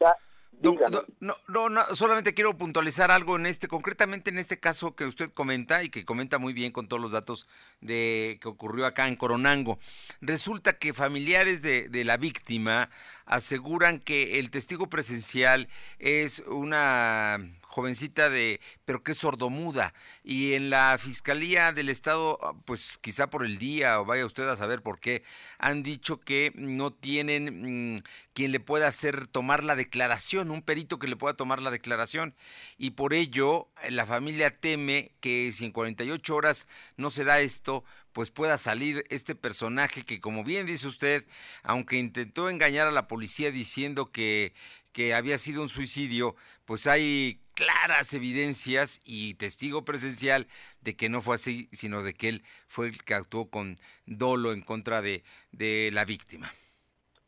No, no, no, solamente quiero puntualizar algo en este, concretamente en este caso que usted comenta y que comenta muy bien con todos los datos de que ocurrió acá en Coronango. Resulta que familiares de, de la víctima aseguran que el testigo presencial es una jovencita de, pero que es sordomuda. Y en la Fiscalía del Estado, ah, pues quizá por el día, o vaya usted a saber por qué, han dicho que no tienen mm, quien le pueda hacer tomar la declaración, un perito que le pueda tomar la declaración. Y por ello, la familia teme que si en 48 horas no se da esto, pues pueda salir este personaje que, como bien dice usted, aunque intentó engañar a la policía diciendo que, que había sido un suicidio, pues hay claras evidencias y testigo presencial de que no fue así, sino de que él fue el que actuó con dolo en contra de, de la víctima.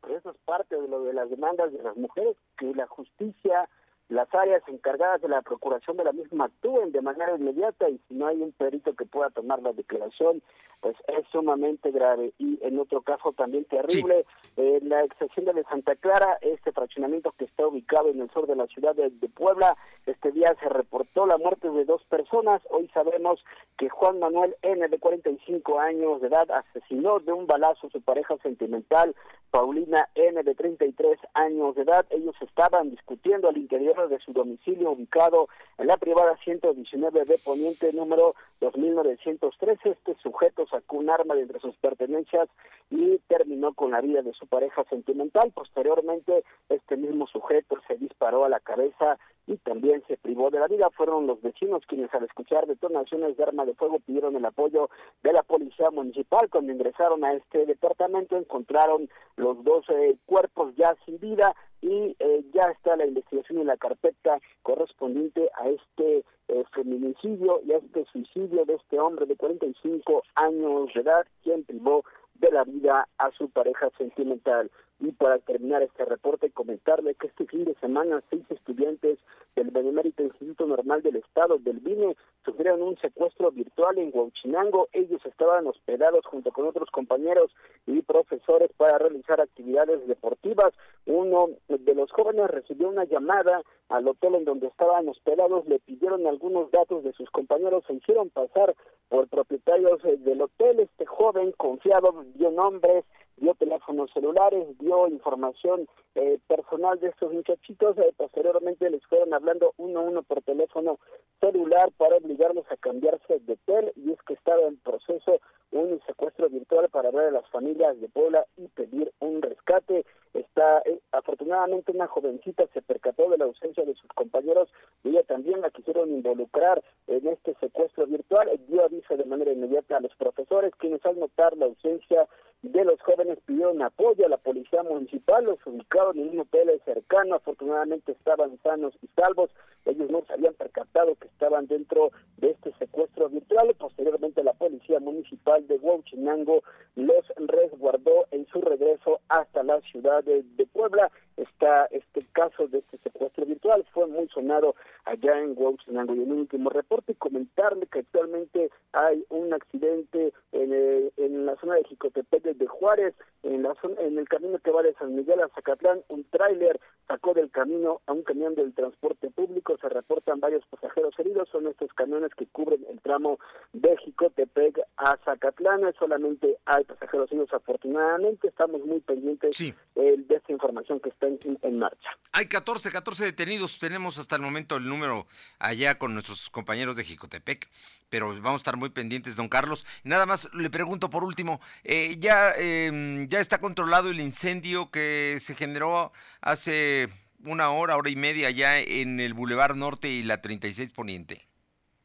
Eso es parte de lo de las demandas de las mujeres, que la justicia, las áreas encargadas de la procuración de la misma actúen de manera inmediata y si no hay un perito que pueda tomar la declaración, pues es sumamente grave. Y en otro caso también terrible, en la ex de Santa Clara, este fraccionamiento que está ubicado en el sur de la ciudad de, Puebla, este día se reportó la muerte de dos personas. Hoy sabemos que Juan Manuel N, de 45 años de edad, asesinó de un balazo a su pareja sentimental, Paulina N, de 33 años de edad. Ellos estaban discutiendo al interior de su domicilio ubicado en la privada 119 de Poniente número 2913. Este sujeto sacó un arma de entre sus pertenencias y terminó con la vida de su pareja sentimental. Posteriormente, este mismo sujeto se disparó a la cabeza y también se privó de la vida. Fueron los vecinos quienes al escuchar detonaciones de arma de fuego pidieron el apoyo de la policía municipal. Cuando ingresaron a este departamento encontraron los dos eh, cuerpos ya sin vida y eh, ya está la investigación y la carpeta correspondiente a este eh, feminicidio y a este suicidio de este hombre de 45 años de edad quien privó de la vida a su pareja sentimental. Y para terminar este reporte, comentarle que este fin de semana seis estudiantes del Benemérito Instituto Normal del Estado del BINE sufrieron un secuestro virtual en Huachinango. Ellos estaban hospedados junto con otros compañeros y profesores para realizar actividades deportivas. Uno de los jóvenes recibió una llamada al hotel en donde estaban hospedados, le pidieron algunos datos de sus compañeros, se hicieron pasar por propietarios del hotel. Este joven confiado dio nombres, dio teléfonos celulares, dio información eh, personal de estos muchachitos. Eh, posteriormente les fueron hablando uno a uno por teléfono celular para obligarlos a cambiarse de hotel y es que estaba en proceso un secuestro virtual para ver a las familias de Puebla y pedir un rescate. Está eh, afortunadamente una jovencita se percató de la ausencia de sus compañeros y ella también la quisieron involucrar en este secuestro virtual. Dio aviso de manera inmediata a los profesores quienes al notar la ausencia de los jóvenes pidieron apoyo a la policía municipal, los ubicaron en un hotel cercano, afortunadamente estaban sanos y salvos, ellos no se habían percatado que estaban dentro de este secuestro virtual, posteriormente la policía municipal de Huachinango los resguardó en su regreso hasta la ciudad de, Puebla, está este caso de este secuestro virtual, fue muy sonado allá en Huachinango y en un último reporte comentarle que actualmente hay un accidente en, en la zona de Jicotepec de Juárez, en, la zona, en el camino que va de San Miguel a Zacatlán, un tráiler sacó del camino a un camión del transporte público, se reportan varios pasajeros heridos, son estos camiones que cubren el tramo de Jicotepec a Zacatlán, solamente hay pasajeros heridos afortunadamente, estamos muy pendientes eh, de esta información que está en, marcha. Hay 14, 14 detenidos, tenemos hasta el momento el número allá con nuestros compañeros de Jicotepec, pero vamos a estar muy pendientes, don Carlos. Nada más le pregunto por último, eh, ya, eh, ya está controlado el incendio que se generó hace una hora, hora y media allá en el Boulevard Norte y la 36 Poniente.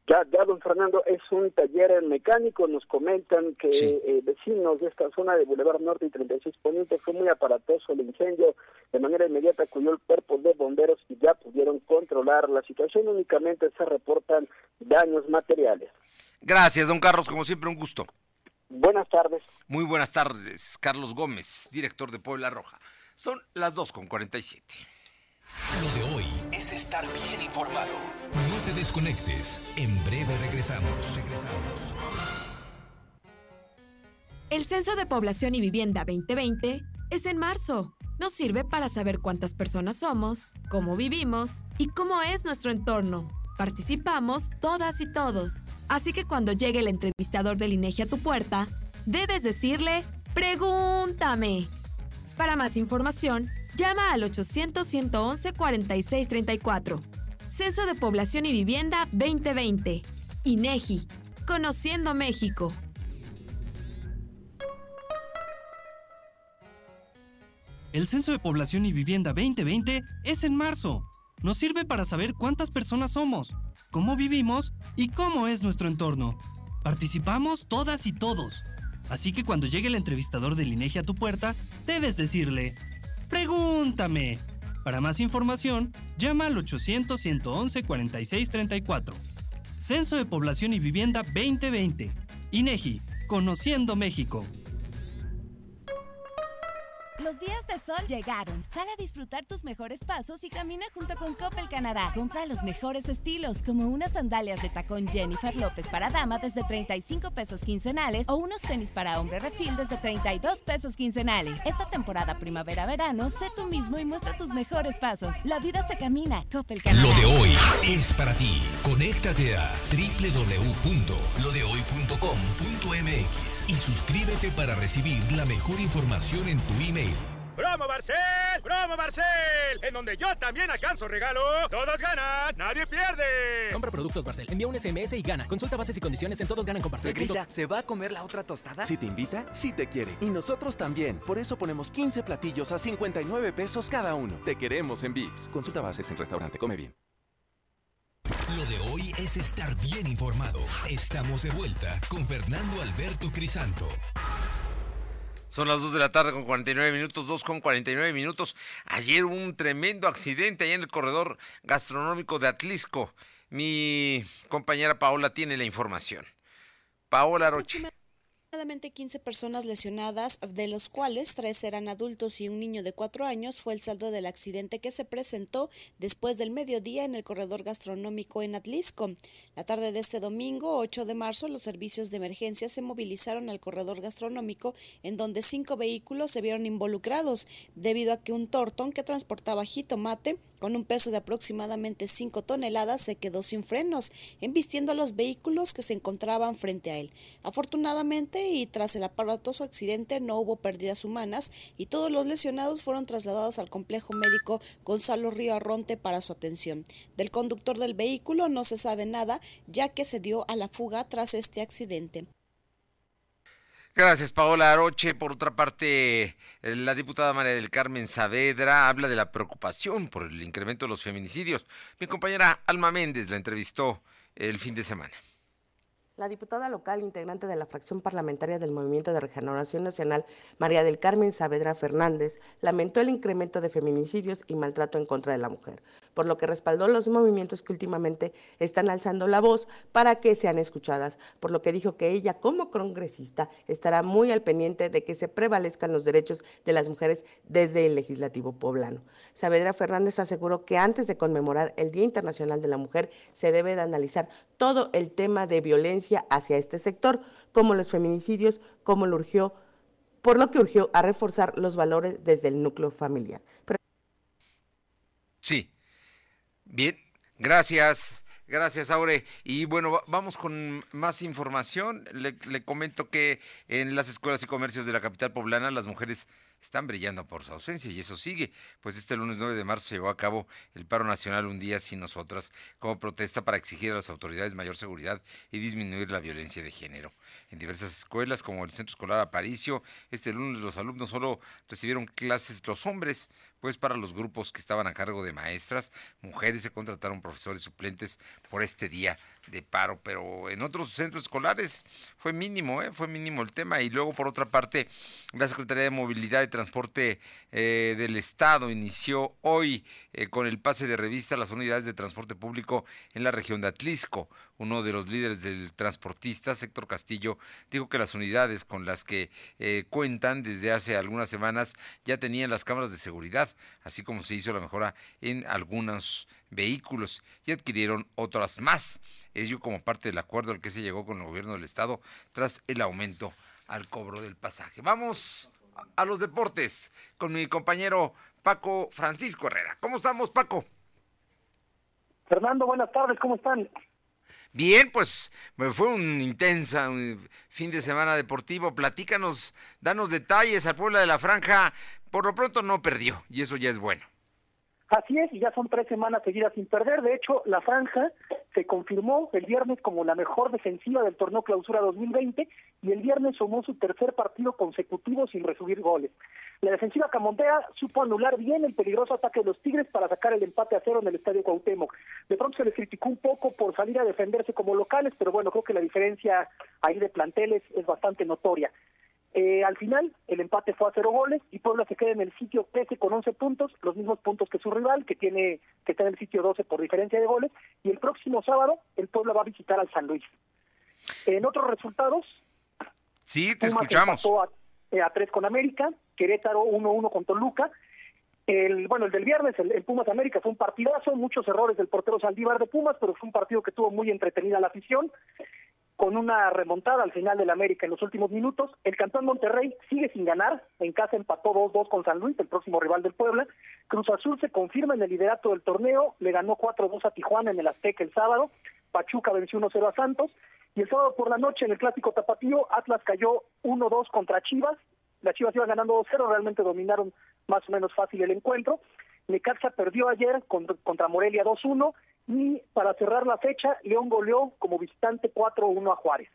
Ya, ya, don Fernando, es un taller mecánico. Nos comentan que eh, vecinos de esta zona de Boulevard Norte y 36 Poniente fue muy aparatoso el incendio. De manera inmediata acudió el cuerpo de bomberos y ya pudieron controlar la situación. Únicamente se reportan daños materiales. Gracias, don Carlos. Como siempre, un gusto. Buenas tardes. Muy buenas tardes, Carlos Gómez, director de Puebla Roja. Son las 2 con 47. Lo de hoy es estar bien informado. No te desconectes. En breve regresamos. Regresamos. El Censo de Población y Vivienda 2020 es en marzo. Nos sirve para saber cuántas personas somos, cómo vivimos y cómo es nuestro entorno. Participamos todas y todos. Así que cuando llegue el entrevistador del INEGI a tu puerta, debes decirle, pregúntame. Para más información, llama al 800-111-4634. Censo de Población y Vivienda 2020. INEGI. Conociendo México. El Censo de Población y Vivienda 2020 es en marzo. Nos sirve para saber cuántas personas somos, cómo vivimos y cómo es nuestro entorno. Participamos todas y todos. Así que cuando llegue el entrevistador del INEGI a tu puerta, debes decirle, pregúntame. Para más información, llama al 800-111-4634. Censo de Población y Vivienda 2020. INEGI, Conociendo México. Los días de sol llegaron. Sal a disfrutar tus mejores pasos y camina junto con Coppel Canadá. Compra los mejores estilos, como unas sandalias de tacón Jennifer López para dama desde 35 pesos quincenales o unos tenis para hombre refil desde 32 pesos quincenales. Esta temporada primavera-verano, sé tú mismo y muestra tus mejores pasos. La vida se camina. Coppel Canadá. Lo de hoy es para ti. Conéctate a www.lodehoy.com.mx y suscríbete para recibir la mejor información en tu email. ¡Promo Barcel! ¡Promo Barcel! En donde yo también alcanzo regalo. Todos ganan, nadie pierde. Compra productos Barcel, envía un SMS y gana. Consulta bases y condiciones en Todos Ganan con Barcel. ¿Se grita? ¿Se va a comer la otra tostada? Si te invita, sí te quiere. Y nosotros también. Por eso ponemos 15 platillos a 59 pesos cada uno. Te queremos en Vips. Consulta bases en restaurante. Come bien. Lo de hoy es estar bien informado. Estamos de vuelta con Fernando Alberto Crisanto. Son las 2 de la tarde con 49 minutos, 2 con 49 minutos. Ayer hubo un tremendo accidente allá en el corredor gastronómico de Atlisco. Mi compañera Paola tiene la información. Paola Roche. Aproximadamente 15 personas lesionadas, de los cuales tres eran adultos y un niño de cuatro años, fue el saldo del accidente que se presentó después del mediodía en el corredor gastronómico en Atlisco. La tarde de este domingo, 8 de marzo, los servicios de emergencia se movilizaron al corredor gastronómico, en donde cinco vehículos se vieron involucrados, debido a que un tortón que transportaba jitomate con un peso de aproximadamente 5 toneladas se quedó sin frenos, embistiendo a los vehículos que se encontraban frente a él. Afortunadamente, y tras el aparatoso accidente, no hubo pérdidas humanas y todos los lesionados fueron trasladados al complejo médico Gonzalo Río Arronte para su atención. Del conductor del vehículo no se sabe nada, ya que se dio a la fuga tras este accidente. Gracias, Paola Aroche. Por otra parte, eh, la diputada María del Carmen Saavedra habla de la preocupación por el incremento de los feminicidios. Mi compañera Alma Méndez la entrevistó el fin de semana. La diputada local integrante de la fracción parlamentaria del Movimiento de Regeneración Nacional, María del Carmen Saavedra Fernández, lamentó el incremento de feminicidios y maltrato en contra de la mujer, por lo que respaldó los movimientos que últimamente están alzando la voz para que sean escuchadas, por lo que dijo que ella como congresista estará muy al pendiente de que se prevalezcan los derechos de las mujeres desde el legislativo poblano. Saavedra Fernández aseguró que antes de conmemorar el Día Internacional de la Mujer se debe de analizar todo el tema de violencia hacia este sector, como los feminicidios, como lo urgió, por lo que urgió a reforzar los valores desde el núcleo familiar. Sí. Bien, gracias. Gracias, Aure. Y bueno, vamos con más información. Le, comento que en las escuelas y comercios de la capital poblana las mujeres están brillando por su ausencia y eso sigue, pues este lunes 9 de marzo se llevó a cabo el paro nacional Un día sin nosotras como protesta para exigir a las autoridades mayor seguridad y disminuir la violencia de género. En diversas escuelas como el Centro Escolar Aparicio, este lunes los alumnos solo recibieron clases los hombres, pues para los grupos que estaban a cargo de maestras, mujeres se contrataron profesores suplentes por este día de paro, pero en otros centros escolares fue mínimo, ¿eh? fue mínimo el tema. Y luego, por otra parte, la Secretaría de Movilidad y Transporte eh, del Estado inició hoy eh, con el pase de revista a las unidades de transporte público en la región de Atlisco. Uno de los líderes del transportista, Héctor Castillo, dijo que las unidades con las que cuentan desde hace algunas semanas ya tenían las cámaras de seguridad, así como se hizo la mejora en algunos vehículos y adquirieron otras más. Ello como parte del acuerdo al que se llegó con el gobierno del estado tras el aumento al cobro del pasaje. Vamos a los deportes con mi compañero Paco Francisco Herrera. ¿Cómo estamos, Paco? Fernando, buenas tardes, ¿cómo están? Bien, pues fue un intensa fin de semana deportivo. Platícanos, danos detalles. Al pueblo de la Franja, por lo pronto no perdió y eso ya es bueno. Así es, y ya son tres semanas seguidas sin perder. De hecho, la franja se confirmó el viernes como la mejor defensiva del torneo Clausura 2020 y el viernes sumó su tercer partido consecutivo sin recibir goles. La defensiva camontea supo anular bien el peligroso ataque de los Tigres para sacar el empate a cero en el Estadio Cuauhtémoc. De pronto se les criticó un poco por salir a defenderse como locales, pero bueno, creo que la diferencia ahí de planteles es bastante notoria. Eh, al final, el empate fue a cero goles y Puebla se queda en el sitio 13 con 11 puntos, los mismos puntos que su rival, que tiene que está en el sitio 12 por diferencia de goles. Y el próximo sábado, el Puebla va a visitar al San Luis. En otros resultados, sí, te escuchamos. A, eh, a 3 con América, Querétaro 1-1 con Toluca. El, bueno, el del viernes, el, el, Pumas América fue un partidazo, muchos errores del portero Saldívar de Pumas, pero fue un partido que tuvo muy entretenida la afición con una remontada al final del América en los últimos minutos. El campeón Monterrey sigue sin ganar, en casa empató 2-2 con San Luis, el próximo rival del Puebla. Cruz Azul se confirma en el liderato del torneo, le ganó 4-2 a Tijuana en el Azteca el sábado, Pachuca venció 1-0 a Santos, y el sábado por la noche en el Clásico Tapatío, Atlas cayó 1-2 contra Chivas, las Chivas iban ganando 2-0, realmente dominaron más o menos fácil el encuentro. Necaxa perdió ayer contra Morelia 2-1 y para cerrar la fecha, León goleó como visitante 4-1 a Juárez.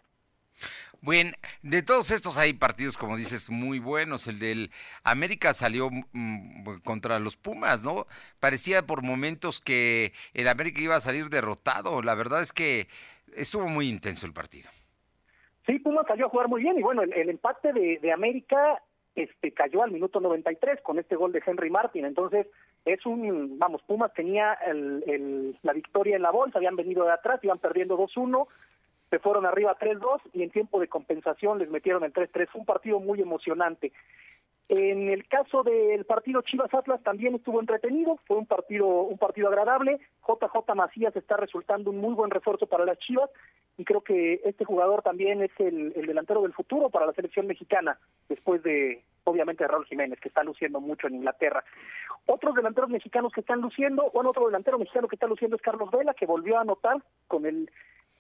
Bueno, de todos estos hay partidos, como dices, muy buenos. El del América salió mm, contra los Pumas, ¿no? Parecía por momentos que el América iba a salir derrotado. La verdad es que estuvo muy intenso el partido. Sí, Pumas salió a jugar muy bien y bueno, el, empate de, de América este cayó al minuto 93 con este gol de Henry Martin. Entonces, es un, vamos, Pumas tenía el, la victoria en la bolsa, habían venido de atrás, iban perdiendo 2-1, se fueron arriba 3-2 y en tiempo de compensación les metieron el 3-3. Fue un partido muy emocionante. En el caso del partido Chivas Atlas también estuvo entretenido, fue un partido un partido agradable. JJ Macías está resultando un muy buen refuerzo para las Chivas y creo que este jugador también es el, el delantero del futuro para la selección mexicana después de obviamente de Raúl Jiménez que está luciendo mucho en Inglaterra. Otros delanteros mexicanos que están luciendo, bueno, otro delantero mexicano que está luciendo es Carlos Vela que volvió a anotar con el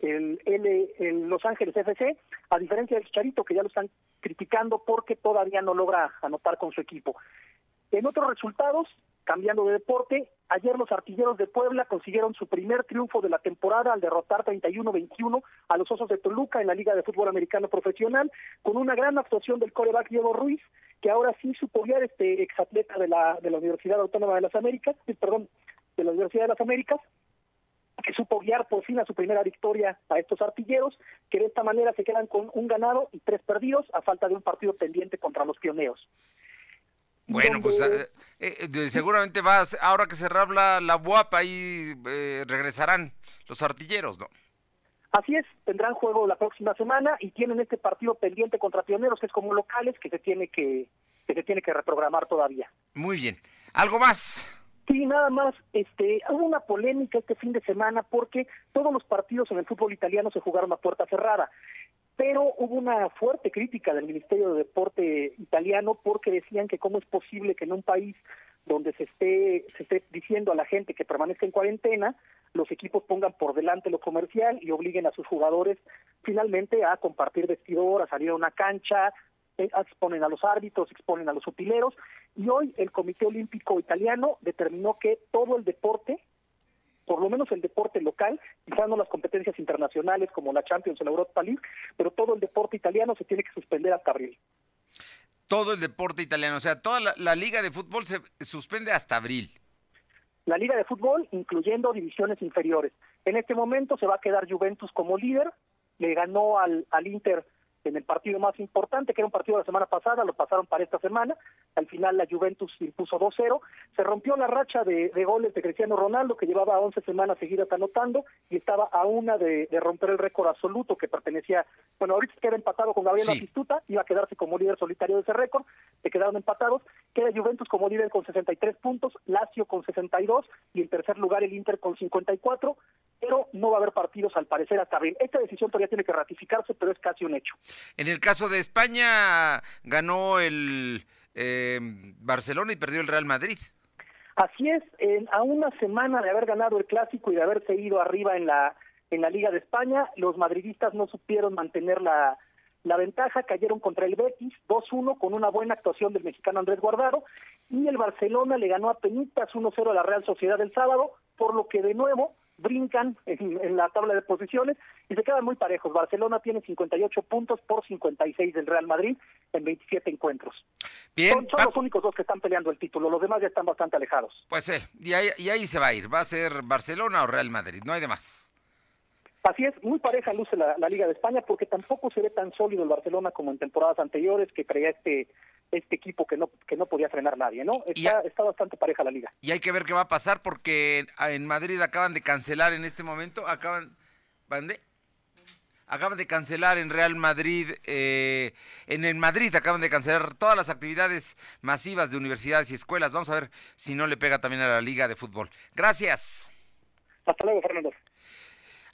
el, el, Los Ángeles FC, a diferencia del Chicharito, que ya lo están criticando porque todavía no logra anotar con su equipo. En otros resultados, cambiando de deporte, ayer los artilleros de Puebla consiguieron su primer triunfo de la temporada al derrotar 31-21 a los Osos de Toluca en la Liga de Fútbol Americano Profesional, con una gran actuación del coreback Diego Ruiz, que ahora sí supo guiar este exatleta de la, de la Universidad Autónoma de las Américas, perdón, de la Universidad de las Américas, que supo guiar por fin a su primera victoria a estos artilleros, que de esta manera se quedan con un ganado y tres perdidos a falta de un partido pendiente contra los pioneros. Bueno, pues eh, eh, seguramente va, ahora que se rabla la guapa ahí eh, regresarán los artilleros, ¿no? Así es, tendrán juego la próxima semana y tienen este partido pendiente contra Pioneros, que es como locales, que se tiene que, que se tiene que reprogramar todavía. Muy bien. ¿Algo más? Sí, nada más, este, hubo una polémica este fin de semana porque todos los partidos en el fútbol italiano se jugaron a puerta cerrada, pero hubo una fuerte crítica del Ministerio de Deporte italiano porque decían que cómo es posible que en un país donde se esté, se esté diciendo a la gente que permanezca en cuarentena, los equipos pongan por delante lo comercial y obliguen a sus jugadores finalmente a compartir vestidor, a salir a una cancha, exponen a los árbitros, exponen a los utileros, y hoy el Comité Olímpico Italiano determinó que todo el deporte, por lo menos el deporte local, quizás no las competencias internacionales como la Champions o la Europa League, pero todo el deporte italiano se tiene que suspender hasta abril. Todo el deporte italiano, o sea, toda la, la liga de fútbol se suspende hasta abril. La liga de fútbol, incluyendo divisiones inferiores. En este momento se va a quedar Juventus como líder, le ganó al, al Inter en el partido más importante, que era un partido de la semana pasada, lo pasaron para esta semana. Al final la Juventus impuso 2-0. Se rompió la racha de, goles de Cristiano Ronaldo, que llevaba 11 semanas seguidas anotando y estaba a una de, romper el récord absoluto que pertenecía, bueno, ahorita queda empatado con Gabriel sí. iba a quedarse como líder solitario de ese récord, se quedaron empatados. Queda Juventus como líder con 63 puntos, Lazio con 62 y en tercer lugar el Inter con 54, pero no va a haber partidos al parecer hasta abril. Esta decisión todavía tiene que ratificarse, pero es casi un hecho. En el caso de España, ganó el eh, Barcelona y perdió el Real Madrid. Así es, a una semana de haber ganado el clásico y de haberse ido arriba en la en la Liga de España, los madridistas no supieron mantener la, la ventaja, cayeron contra el Betis 2-1 con una buena actuación del mexicano Andrés Guardado y el Barcelona le ganó a Penitas 1-0 a la Real Sociedad el sábado, por lo que de nuevo brincan en, la tabla de posiciones y se quedan muy parejos. Barcelona tiene 58 puntos por 56 del Real Madrid en 27 encuentros. Bien, son, son los únicos dos que están peleando el título, los demás ya están bastante alejados. Pues sí, y ahí, y ahí se va a ir, va a ser Barcelona o Real Madrid, no hay de más. Así es, muy pareja luce la, la, Liga de España porque tampoco se ve tan sólido el Barcelona como en temporadas anteriores que traía este este equipo que no que no podía frenar nadie, ¿no? Está, está bastante pareja la liga. Y hay que ver qué va a pasar porque en Madrid acaban de cancelar en este momento, acaban ¿van de? acaban de cancelar en Real Madrid, eh, en el Madrid acaban de cancelar todas las actividades masivas de universidades y escuelas. Vamos a ver si no le pega también a la liga de fútbol. Gracias. Hasta luego, Fernando.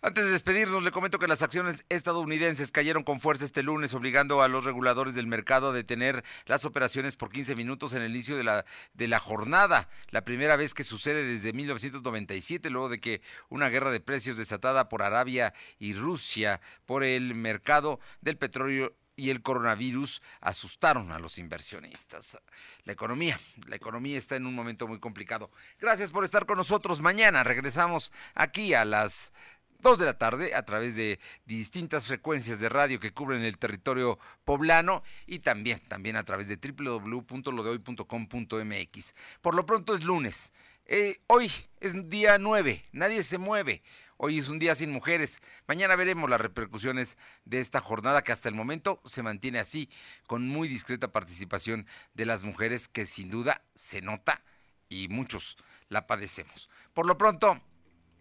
Antes de despedirnos, le comento que las acciones estadounidenses cayeron con fuerza este lunes, obligando a los reguladores del mercado a detener las operaciones por 15 minutos en el inicio de la, de la jornada. La primera vez que sucede desde 1997, luego de que una guerra de precios desatada por Arabia y Rusia por el mercado del petróleo y el coronavirus asustaron a los inversionistas. La economía, la economía está en un momento muy complicado. Gracias por estar con nosotros. Mañana regresamos aquí a las 2 de la tarde a través de distintas frecuencias de radio que cubren el territorio poblano y también, también a través de www.lodehoy.com.mx. Por lo pronto es lunes. Eh, hoy es día 9, nadie se mueve. Hoy es un día sin mujeres. Mañana veremos las repercusiones de esta jornada que hasta el momento se mantiene así, con muy discreta participación de las mujeres que sin duda se nota y muchos la padecemos. Por lo pronto,